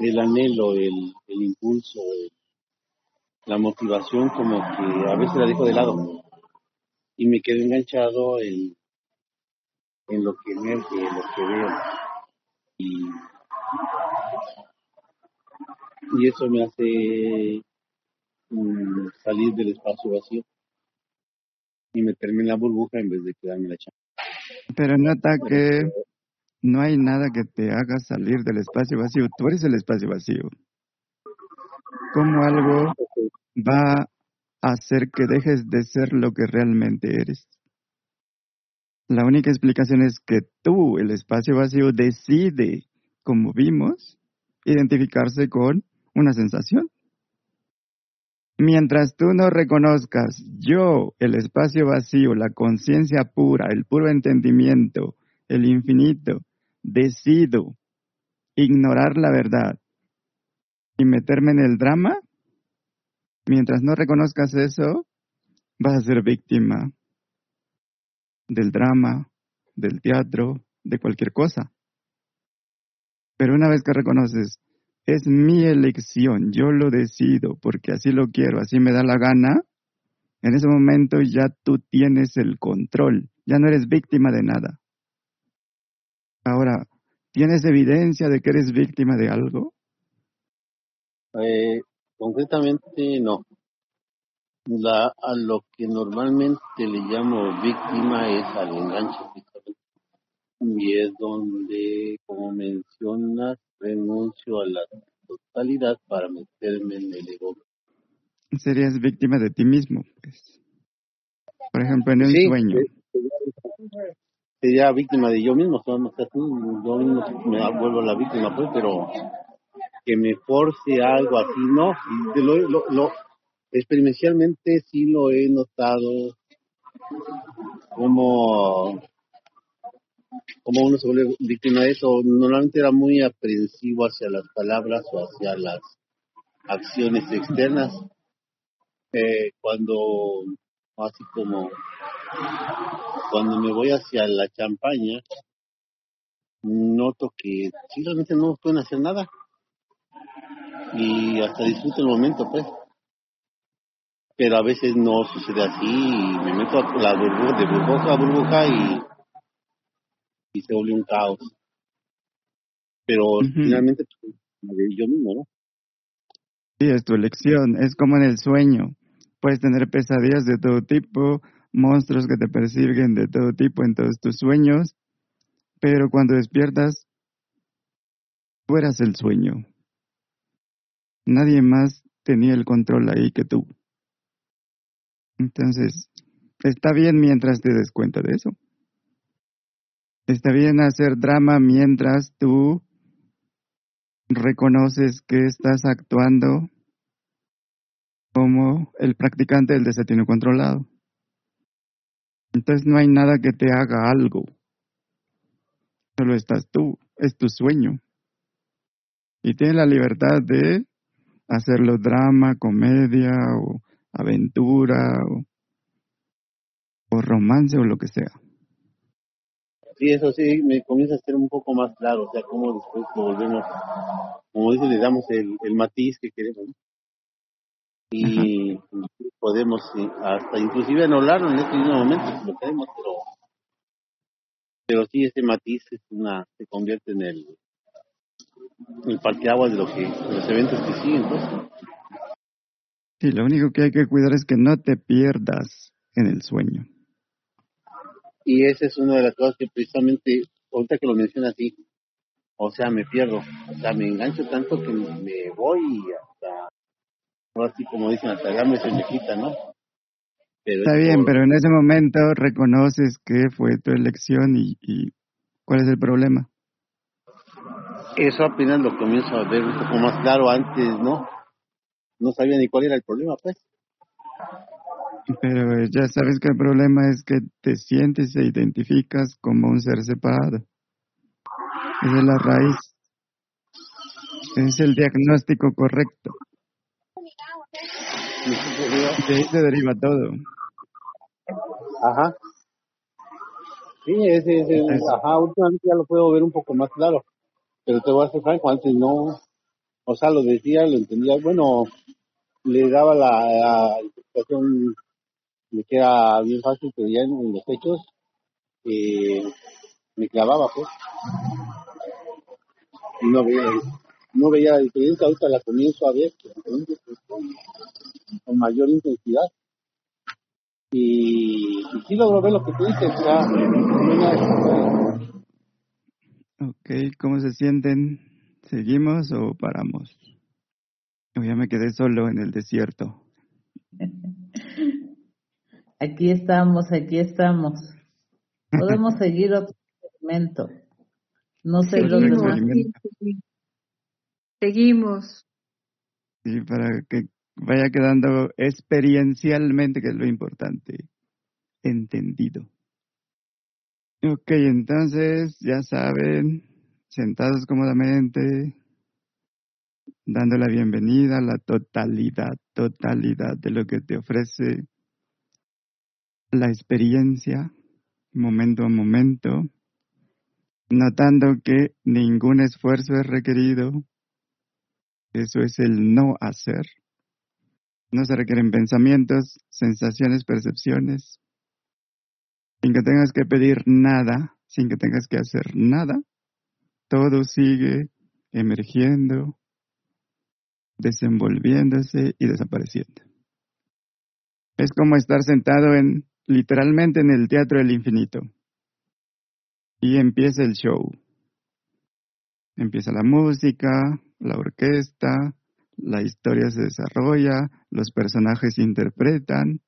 el anhelo, el, el impulso, la motivación, como que a veces la dejo de lado y me quedo enganchado en, en lo que emerge, en lo que veo. Y, y eso me hace mm, salir del espacio vacío y meterme en la burbuja en vez de quedarme en la chamba. Pero nota que no hay nada que te haga salir del espacio vacío. Tú eres el espacio vacío. ¿Cómo algo va a hacer que dejes de ser lo que realmente eres? La única explicación es que tú, el espacio vacío, decide, como vimos, identificarse con una sensación. Mientras tú no reconozcas yo, el espacio vacío, la conciencia pura, el puro entendimiento, el infinito, decido ignorar la verdad y meterme en el drama, mientras no reconozcas eso, vas a ser víctima del drama, del teatro, de cualquier cosa. Pero una vez que reconoces, es mi elección, yo lo decido porque así lo quiero, así me da la gana, en ese momento ya tú tienes el control, ya no eres víctima de nada. Ahora, ¿tienes evidencia de que eres víctima de algo? Eh, concretamente no. La, a lo que normalmente le llamo víctima es al enganche y es donde, como mencionas, renuncio a la totalidad para meterme en el ego. Serías víctima de ti mismo, pues. Por ejemplo, en un sueño. Sería víctima de yo mismo, yo mismo me vuelvo la víctima, pues, pero que me force algo así, no. Lo, lo, lo, experiencialmente sí lo he notado como cómo uno se vuelve víctima de eso. Normalmente era muy aprensivo hacia las palabras o hacia las acciones externas. Eh, cuando, así como, cuando me voy hacia la champaña, noto que simplemente no pueden hacer nada. Y hasta disfruto el momento, pues. Pero a veces no sucede así y me meto a la burbuja, de burbuja a burbuja y, y se vuelve un caos. Pero finalmente pues, yo mismo, ¿no? Sí, es tu elección. Es como en el sueño. Puedes tener pesadillas de todo tipo, monstruos que te persiguen de todo tipo en todos tus sueños, pero cuando despiertas, tú eras el sueño. Nadie más tenía el control ahí que tú. Entonces, está bien mientras te des cuenta de eso. Está bien hacer drama mientras tú reconoces que estás actuando como el practicante del desatino controlado. Entonces no hay nada que te haga algo. Solo estás tú, es tu sueño. Y tienes la libertad de hacerlo drama, comedia o aventura o, romance o lo que sea. Sí, eso sí, me comienza a ser un poco más claro, o sea, cómo después lo volvemos, como dice, le damos el matiz que queremos. Y podemos hasta inclusive anularlo en este mismo momento si lo queremos, pero pero sí ese matiz es una se convierte en el el parteaguas de lo que de los eventos que siguen pues. Sí lo único que hay que cuidar es que no te pierdas en el sueño. Y esa es una de las cosas que precisamente ahorita que lo menciona así o sea me pierdo o sea me engancho tanto que me voy hasta así como dicen hasta me viejita no Está bien, pero en ese momento reconoces que fue tu elección y, cuál es el problema. Eso apenas lo comienzo a ver un poco más claro antes, ¿no? No sabía ni cuál era el problema, pues. Pero ya sabes que el problema es que te sientes e identificas como un ser separado. Esa es la raíz. Es el diagnóstico correcto. De ahí se deriva todo. Ajá. Sí, ese, ese, ajá, últimamente ya lo puedo ver un poco más claro. Pero te voy a ser franco, antes no, o sea, lo decía, lo entendía, bueno, le daba la, interpretación de que era bien fácil, pero ya en, los hechos eh, me clavaba, pues. No veía, no veía la diferencia, ahorita la comienzo a ver con mayor intensidad y, sí logro ver lo que tú dices. Ok, ¿cómo se sienten? ¿Seguimos o paramos? Yo ya me quedé solo en el desierto. Aquí estamos, aquí estamos. Podemos seguir otro momento. No sé Seguimos. Seguimos. Sí, para que vaya quedando experiencialmente, que es lo importante, entendido. Ok, entonces ya saben, sentados cómodamente, dando la bienvenida a la totalidad, totalidad de lo que te ofrece la experiencia, momento a momento, notando que ningún esfuerzo es requerido, eso es el no hacer no se requieren pensamientos, sensaciones, percepciones. Sin que tengas que pedir nada, sin que tengas que hacer nada, todo sigue emergiendo, desenvolviéndose y desapareciendo. Es como estar sentado en literalmente en el teatro del infinito. Y empieza el show. Empieza la música, la orquesta, la historia se desarrolla, los personajes interpretan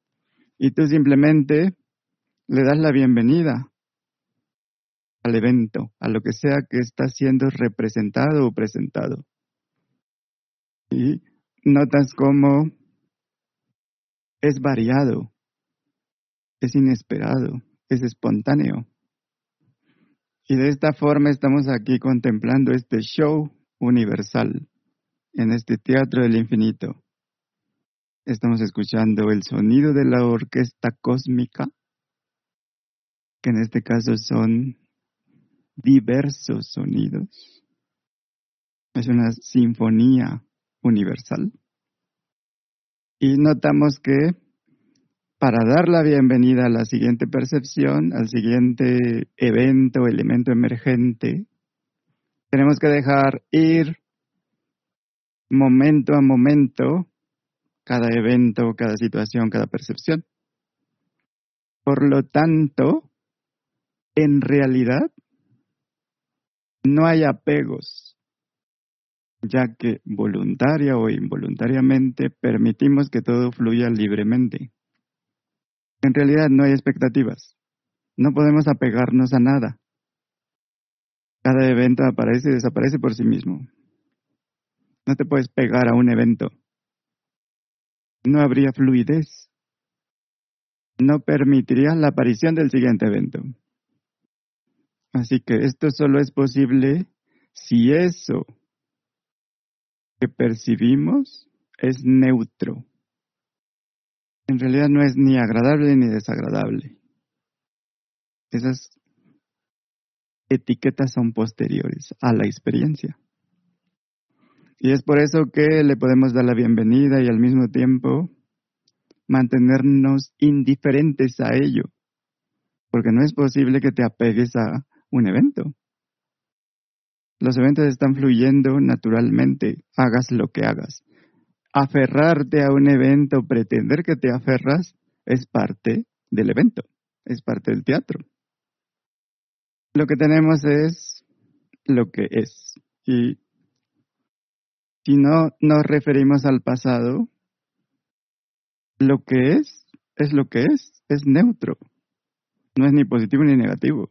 y tú simplemente le das la bienvenida al evento, a lo que sea que está siendo representado o presentado. Y notas cómo es variado, es inesperado, es espontáneo. Y de esta forma estamos aquí contemplando este show universal en este teatro del infinito. Estamos escuchando el sonido de la orquesta cósmica, que en este caso son diversos sonidos. Es una sinfonía universal. Y notamos que para dar la bienvenida a la siguiente percepción, al siguiente evento, elemento emergente, tenemos que dejar ir momento a momento cada evento, cada situación, cada percepción. Por lo tanto, en realidad, no hay apegos, ya que voluntaria o involuntariamente permitimos que todo fluya libremente. En realidad no hay expectativas. No podemos apegarnos a nada. Cada evento aparece y desaparece por sí mismo. No te puedes pegar a un evento. No habría fluidez. No permitiría la aparición del siguiente evento. Así que esto solo es posible si eso que percibimos es neutro en realidad no es ni agradable ni desagradable. Esas etiquetas son posteriores a la experiencia. Y es por eso que le podemos dar la bienvenida y al mismo tiempo mantenernos indiferentes a ello, porque no es posible que te apegues a un evento. Los eventos están fluyendo naturalmente, hagas lo que hagas aferrarte a un evento, pretender que te aferras, es parte del evento, es parte del teatro. Lo que tenemos es lo que es. Y si no nos referimos al pasado, lo que es es lo que es, es neutro. No es ni positivo ni negativo.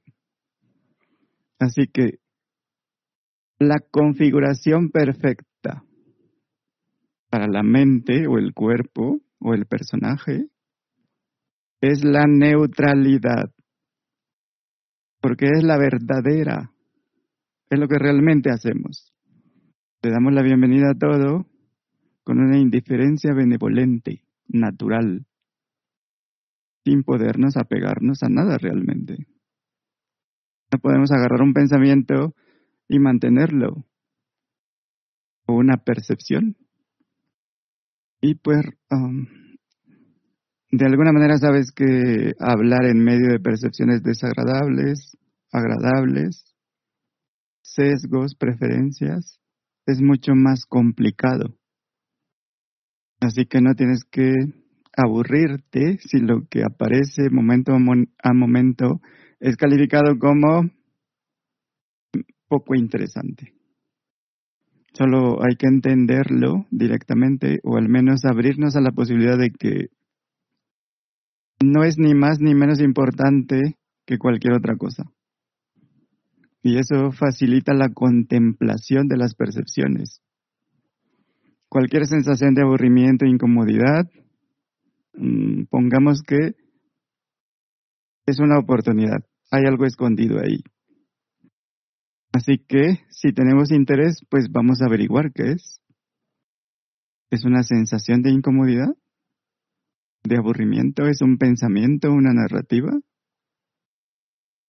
Así que la configuración perfecta para la mente o el cuerpo o el personaje es la neutralidad, porque es la verdadera, es lo que realmente hacemos. Le damos la bienvenida a todo con una indiferencia benevolente, natural, sin podernos apegarnos a nada realmente. No podemos agarrar un pensamiento y mantenerlo, o una percepción, y pues, um, de alguna manera sabes que hablar en medio de percepciones desagradables, agradables, sesgos, preferencias, es mucho más complicado. Así que no tienes que aburrirte si lo que aparece momento a momento es calificado como poco interesante. Solo hay que entenderlo directamente o al menos abrirnos a la posibilidad de que no es ni más ni menos importante que cualquier otra cosa. Y eso facilita la contemplación de las percepciones. Cualquier sensación de aburrimiento e incomodidad, mm, pongamos que es una oportunidad, hay algo escondido ahí. Así que si tenemos interés, pues vamos a averiguar qué es. ¿Es una sensación de incomodidad? ¿De aburrimiento? ¿Es un pensamiento, una narrativa?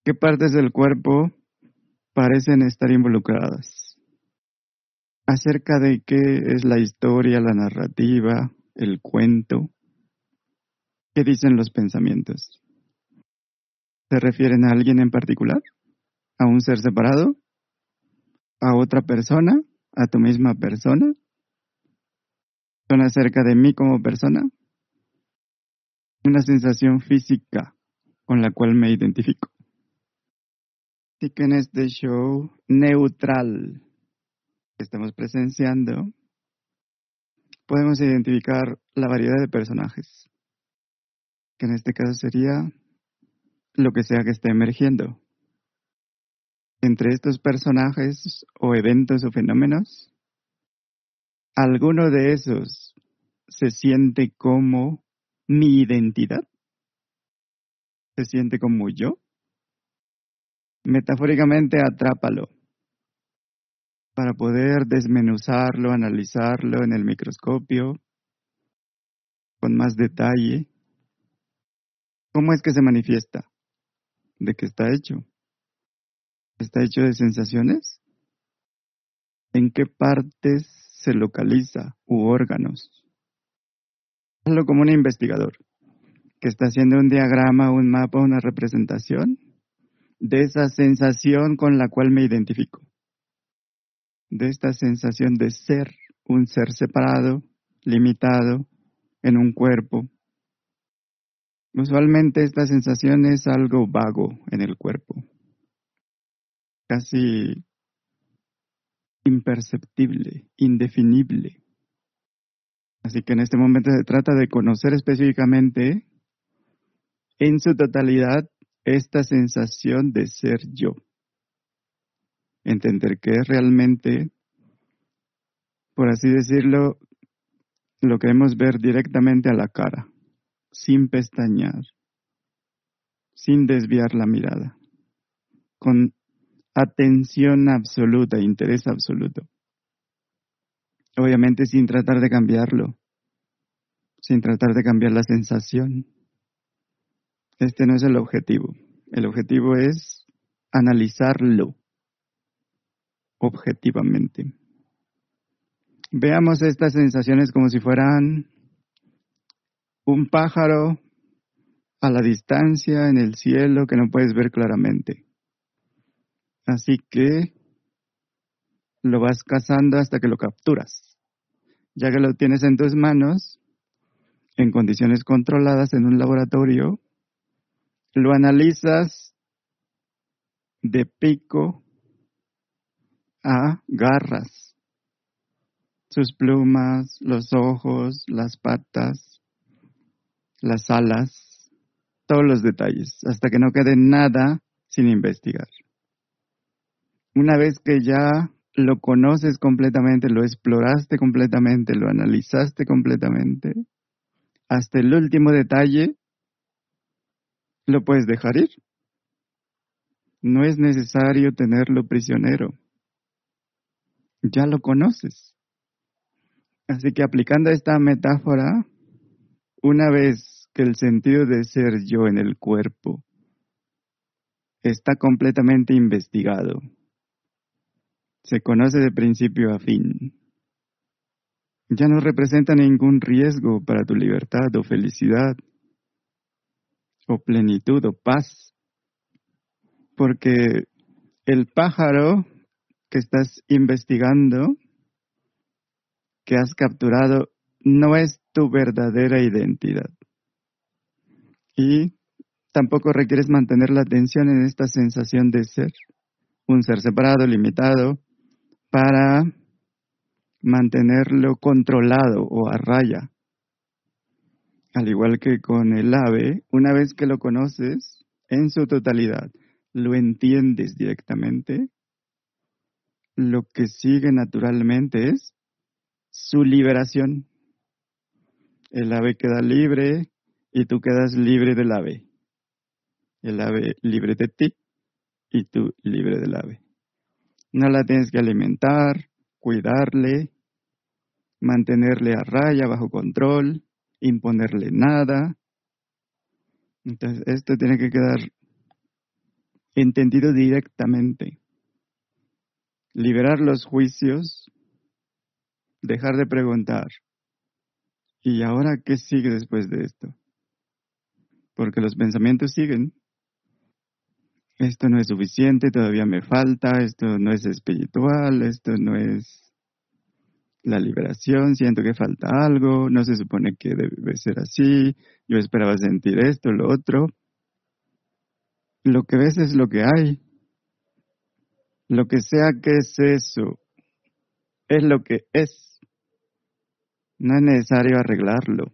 ¿Qué partes del cuerpo parecen estar involucradas? ¿Acerca de qué es la historia, la narrativa, el cuento? ¿Qué dicen los pensamientos? ¿Se refieren a alguien en particular? ¿A un ser separado? a otra persona, a tu misma persona? ¿Son acerca de mí como persona? Una sensación física con la cual me identifico. Que en este show neutral. Que estamos presenciando, podemos identificar la variedad de personajes, que en este caso sería lo que sea que esté emergiendo. Entre estos personajes o eventos o fenómenos, alguno de esos se siente como mi identidad, se siente como yo, Metafóricamente, atrápalo para poder desmenuzarlo, analizarlo en el microscopio con más detalle. ¿Cómo es que se manifiesta? ¿De qué está hecho? ¿Está hecho de sensaciones? ¿En qué partes se localiza u órganos? Hazlo como un investigador que está haciendo un diagrama, un mapa, una representación de esa sensación con la cual me identifico, de esta sensación de ser un ser separado, limitado, en un cuerpo. Usualmente esta sensación es algo vago en el cuerpo, casi imperceptible, indefinible. Así que en este momento se trata de conocer específicamente en su totalidad esta sensación de ser yo. Entender que es realmente, por así decirlo, lo queremos ver directamente a la cara, sin pestañear, sin desviar la mirada, con atención absoluta, interés absoluto. Obviamente sin tratar de cambiarlo, sin tratar de cambiar la sensación. Este no es el objetivo. El objetivo es analizarlo objetivamente. Veamos estas sensaciones como si fueran un pájaro a la distancia en el cielo que no puedes ver claramente. Así que lo vas cazando hasta que lo capturas. Ya que lo tienes en tus manos, en condiciones controladas en un laboratorio, lo analizas de pico a garras, sus plumas, los ojos, las patas, las alas, todos los detalles, hasta que no quede nada sin investigar. Una vez que ya lo conoces completamente, lo exploraste completamente, lo analizaste completamente, hasta el último detalle, lo puedes dejar ir. No es necesario tenerlo prisionero. Ya lo conoces. Así que aplicando esta metáfora, una vez que el sentido de ser yo en el cuerpo está completamente investigado, se conoce de principio a fin, ya no representa ningún riesgo para tu libertad o felicidad o plenitud o paz, porque el pájaro que estás investigando, que has capturado, no es tu verdadera identidad. Y tampoco requieres mantener la atención en esta sensación de ser, un ser separado, limitado, para mantenerlo controlado o a raya. Al igual que con el ave, una vez que lo conoces en su totalidad, lo entiendes directamente, lo que sigue naturalmente es su liberación. El ave queda libre y tú quedas libre del ave. El ave libre de ti y tú libre del ave. No la tienes que alimentar, cuidarle, mantenerle a raya, bajo control, imponerle nada. Entonces, esto tiene que quedar entendido directamente. Liberar los juicios, dejar de preguntar. ¿Y ahora qué sigue después de esto? Porque los pensamientos siguen esto no es suficiente, todavía me falta, esto no es espiritual, esto no es la liberación, siento que falta algo, no se supone que debe ser así, yo esperaba sentir esto, lo otro. Lo que ves es lo que hay. Lo que sea que es eso, es lo que es. No es necesario arreglarlo.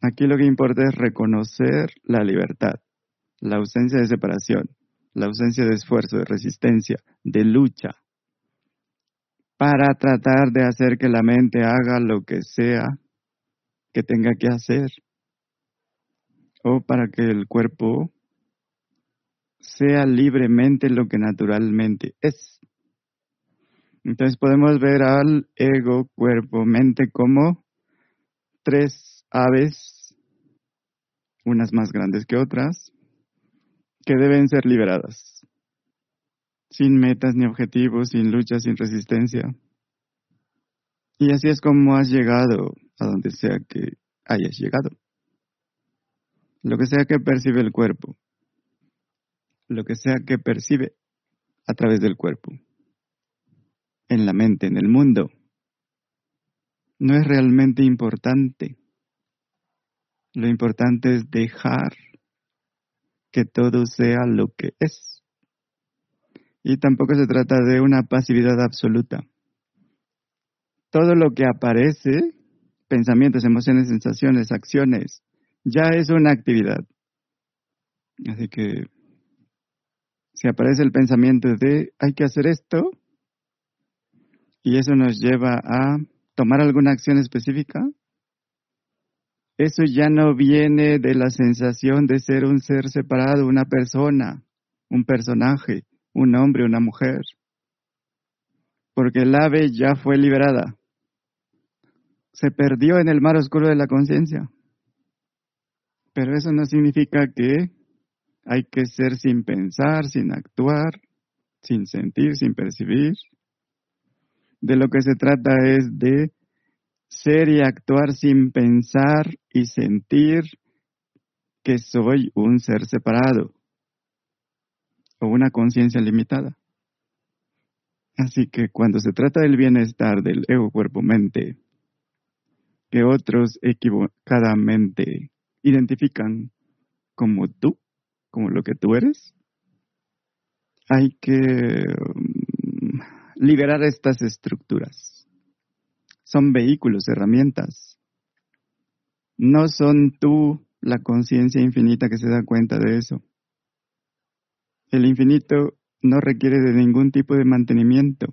Aquí lo que importa es reconocer la libertad la ausencia de separación, la ausencia de esfuerzo, de resistencia, de lucha, para tratar de hacer que la mente haga lo que sea que tenga que hacer, o para que el cuerpo sea libremente lo que naturalmente es. Entonces podemos ver al ego, cuerpo, mente como tres aves, unas más grandes que otras, que deben ser liberadas, sin metas ni objetivos, sin lucha, sin resistencia. Y así es como has llegado a donde sea que hayas llegado. Lo que sea que percibe el cuerpo, lo que sea que percibe a través del cuerpo en la mente, en el mundo, no es realmente importante. Lo importante es dejar que todo sea lo que es. Y tampoco se trata de una pasividad absoluta. Todo lo que aparece, pensamientos, emociones, sensaciones, acciones, ya es una actividad. Así que si aparece el pensamiento de hay que hacer esto, y eso nos lleva a tomar alguna acción específica, eso ya no viene de la sensación de ser un ser separado, una persona, un personaje, un hombre, una mujer, porque el ave ya fue liberada, se perdió en el mar oscuro de la conciencia. Pero eso no significa que hay que ser sin pensar, sin actuar, sin sentir, sin percibir, de lo que se trata es de ser y actuar sin pensar y sentir que soy un ser separado una conciencia limitada. Así que cuando se trata del bienestar del ego, cuerpo, mente, que otros equivocadamente identifican como tú, como lo que tú eres, hay que liberar estas estructuras. Son vehículos, herramientas. No son tú la conciencia infinita que se da cuenta de eso. El infinito no requiere de ningún tipo de mantenimiento.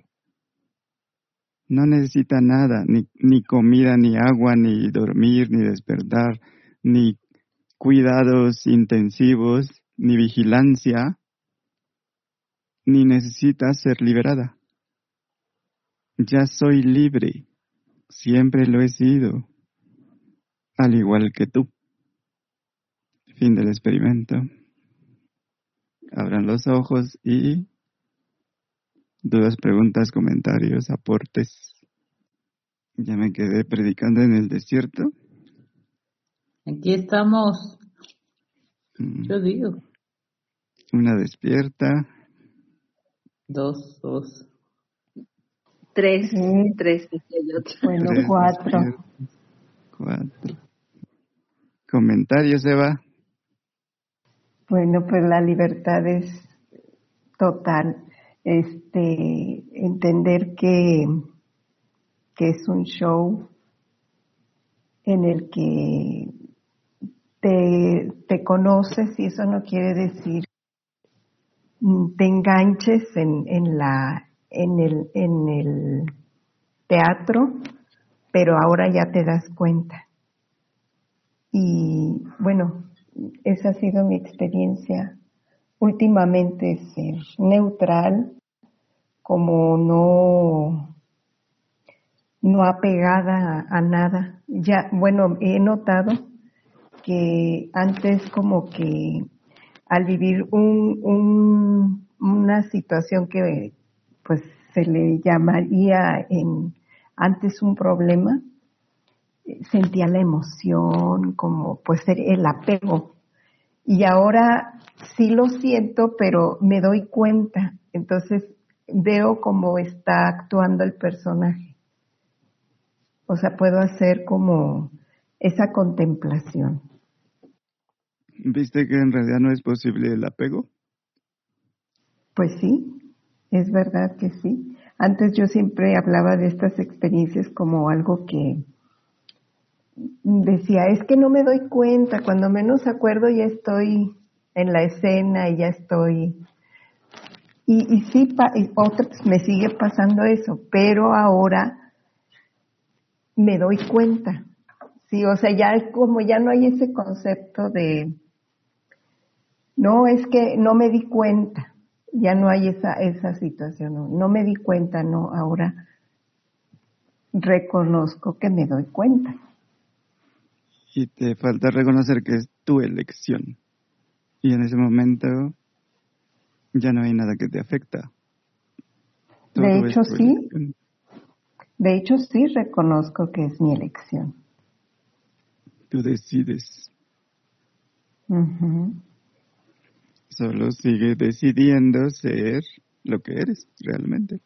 No necesita nada, ni, comida, ni agua, ni dormir, ni despertar, ni cuidados intensivos, ni vigilancia, ni necesita ser liberada. Ya soy libre, siempre lo he sido, al igual que tú. Fin del experimento. Abran los ojos y dudas, preguntas, comentarios, aportes. Ya me quedé predicando en el desierto. Aquí estamos. Mm. Yo digo. Una despierta. Dos, dos. Tres, tres, Bueno, cuatro. Cuatro. Comentarios, Eva. Bueno, pues la libertad es total. Este, entender que, que es un show en el que te, te conoces y eso no quiere decir te enganches en, en la en el, en el teatro, pero ahora ya te das cuenta. Y bueno, esa ha sido mi experiencia. Últimamente ser neutral, como no, no apegada a, nada. Ya, bueno, he notado que antes como que al vivir un, una situación que, pues se le llamaría en, antes un problema, sentía la emoción, como pues el apego. Y ahora sí lo siento, pero me doy cuenta. Entonces veo cómo está actuando el personaje. O sea, puedo hacer como esa contemplación. ¿Viste que en realidad no es posible el apego? Pues sí, es verdad que sí. Antes yo siempre hablaba de estas experiencias como algo que decía, es que no me doy cuenta, cuando menos acuerdo ya estoy en la escena y ya estoy... Y, y sí, me sigue pasando eso, pero ahora me doy cuenta. Sí, o sea, ya como ya no hay ese concepto de No, es que no me di cuenta. Ya no hay esa, esa situación. No, no me di cuenta, no. Ahora reconozco que me doy cuenta. Y te falta reconocer que es tu elección. Y en ese momento ya no hay nada que te afecta. Todo De hecho, sí. elección. De hecho, sí reconozco que es mi elección. Tú decides. Solo sigue decidiendo ser lo que eres realmente.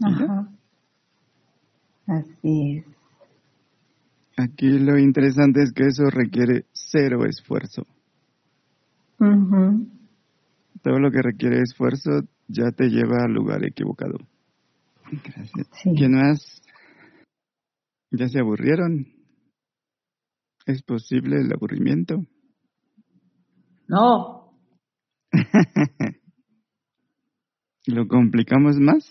Ajá. Así es. Aquí lo interesante es que eso requiere cero esfuerzo. Todo lo que requiere esfuerzo ya te lleva al lugar equivocado. Gracias. Sí. ¿Quién más? ¿Ya se aburrieron? ¿Es posible el aburrimiento? No, ¿Lo complicamos más?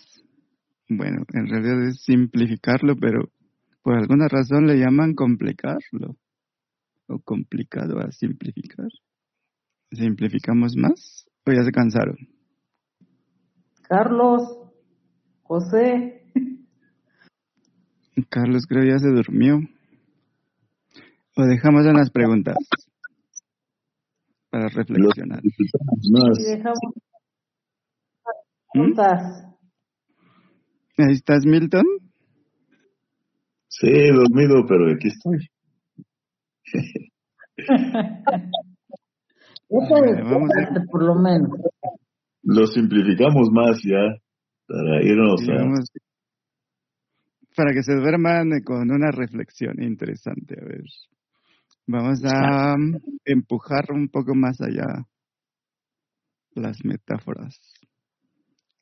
Bueno, en realidad es simplificarlo, pero por alguna razón le llaman complicarlo. O complicado a simplificar. ¿Simplificamos más? ¿O ya se cansaron? Carlos, José, Carlos creo ya se durmió. O dejamos unas preguntas para reflexionar. Y dejamos ¿Mm? preguntas. Ahí estás, Milton. Sí, dormido, pero aquí estoy. Es vamos a- importante, por lo menos. Lo simplificamos más ya para irnos a... para que se duerman con una reflexión interesante. A ver, vamos a empujar un poco más allá las metáforas.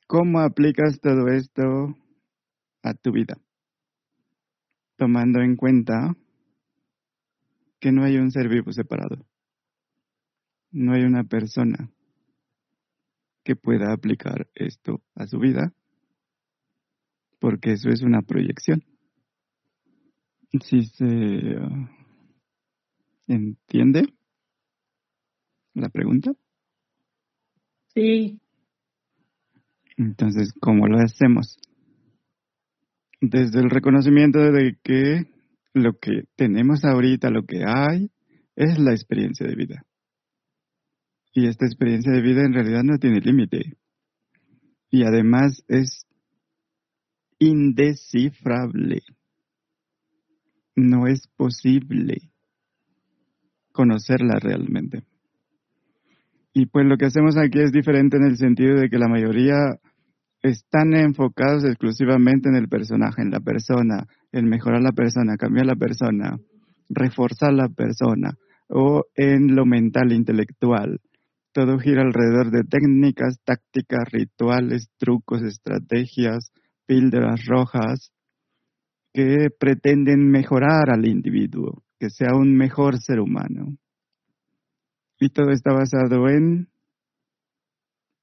¿Cómo aplicas todo esto a tu vida? Tomando en cuenta que no hay un ser vivo separado. No hay una persona que pueda aplicar esto a su vida porque eso es una proyección. Si se uh, entiende la pregunta, Sí, entonces, ¿cómo lo hacemos? Desde el reconocimiento de que lo que tenemos ahorita, lo que hay, es la experiencia de vida. Y esta experiencia de vida en realidad no tiene límite. Y además es indescifrable. No es posible conocerla realmente. Y pues lo que hacemos aquí es diferente en el sentido de que la mayoría están enfocados exclusivamente en el personaje, en la persona, en mejorar la persona, cambiar la persona, reforzar la persona o en lo mental, intelectual. Todo gira alrededor de técnicas, tácticas, rituales, trucos, estrategias, píldoras rojas que pretenden mejorar al individuo, que sea un mejor ser humano. Y todo está basado en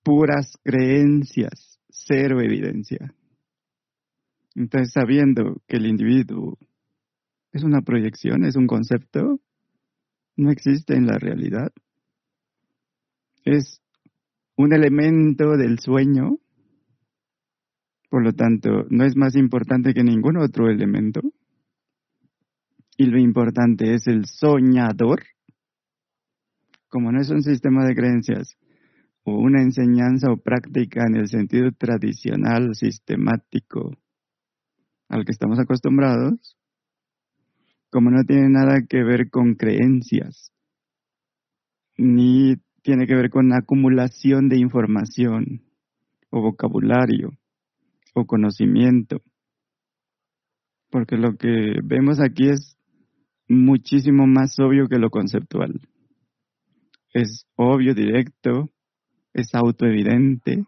puras creencias, cero evidencia. Entonces, sabiendo que el individuo es una proyección, es un concepto, no existe en la realidad, es un elemento del sueño, por lo tanto, no es más importante que ningún otro elemento, y lo importante es el soñador, como no es un sistema de creencias o una enseñanza o práctica en el sentido tradicional, sistemático, al que estamos acostumbrados, como no tiene nada que ver con creencias, ni tiene que ver con acumulación de información o vocabulario o conocimiento, porque lo que vemos aquí es muchísimo más obvio que lo conceptual. Es obvio, directo, es autoevidente,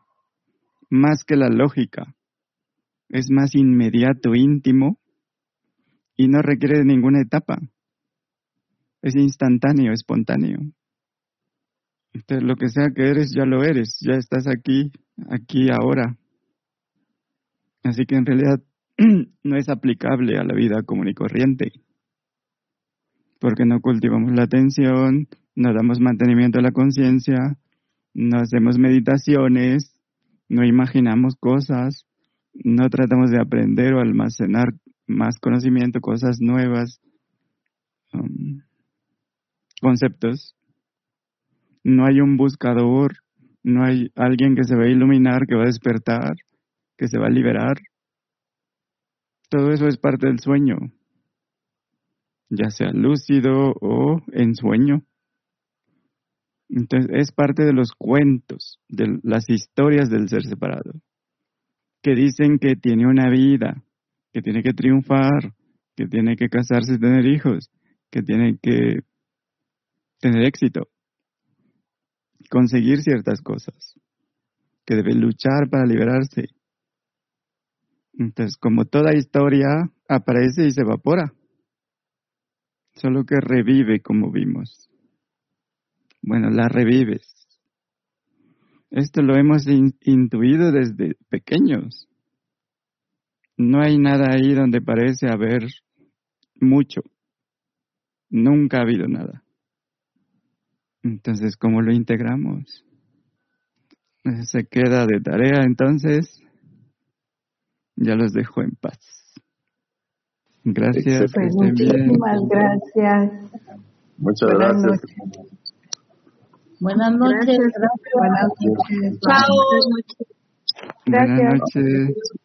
más que la lógica. Es más inmediato, íntimo y no requiere de ninguna etapa. Es instantáneo, espontáneo. Entonces, lo que sea que eres, ya lo eres, ya estás aquí, aquí, ahora. Así que en realidad no es aplicable a la vida común y corriente, porque no cultivamos la atención, no damos mantenimiento a la conciencia, no hacemos meditaciones, no imaginamos cosas, no tratamos de aprender o almacenar más conocimiento, cosas nuevas, um, conceptos. No hay un buscador, no hay alguien que se va a iluminar, que va a despertar, que se va a liberar. Todo eso es parte del sueño, ya sea lúcido o en sueño. Entonces es parte de los cuentos, de las historias del ser separado, que dicen que tiene una vida, que tiene que triunfar, que tiene que casarse y tener hijos, que tiene que tener éxito, conseguir ciertas cosas, que debe luchar para liberarse. Entonces, como toda historia, aparece y se evapora, solo que revive como vimos. Bueno, la revives. Esto lo hemos intuido desde pequeños. No hay nada ahí donde parece haber mucho. Nunca ha habido nada. Entonces, ¿cómo lo integramos? Se queda de tarea, entonces ya los dejo en paz. Gracias. Pues muchísimas gracias. Muchas gracias. Buenas noches. Buenas noches. Chao. Buenas noches.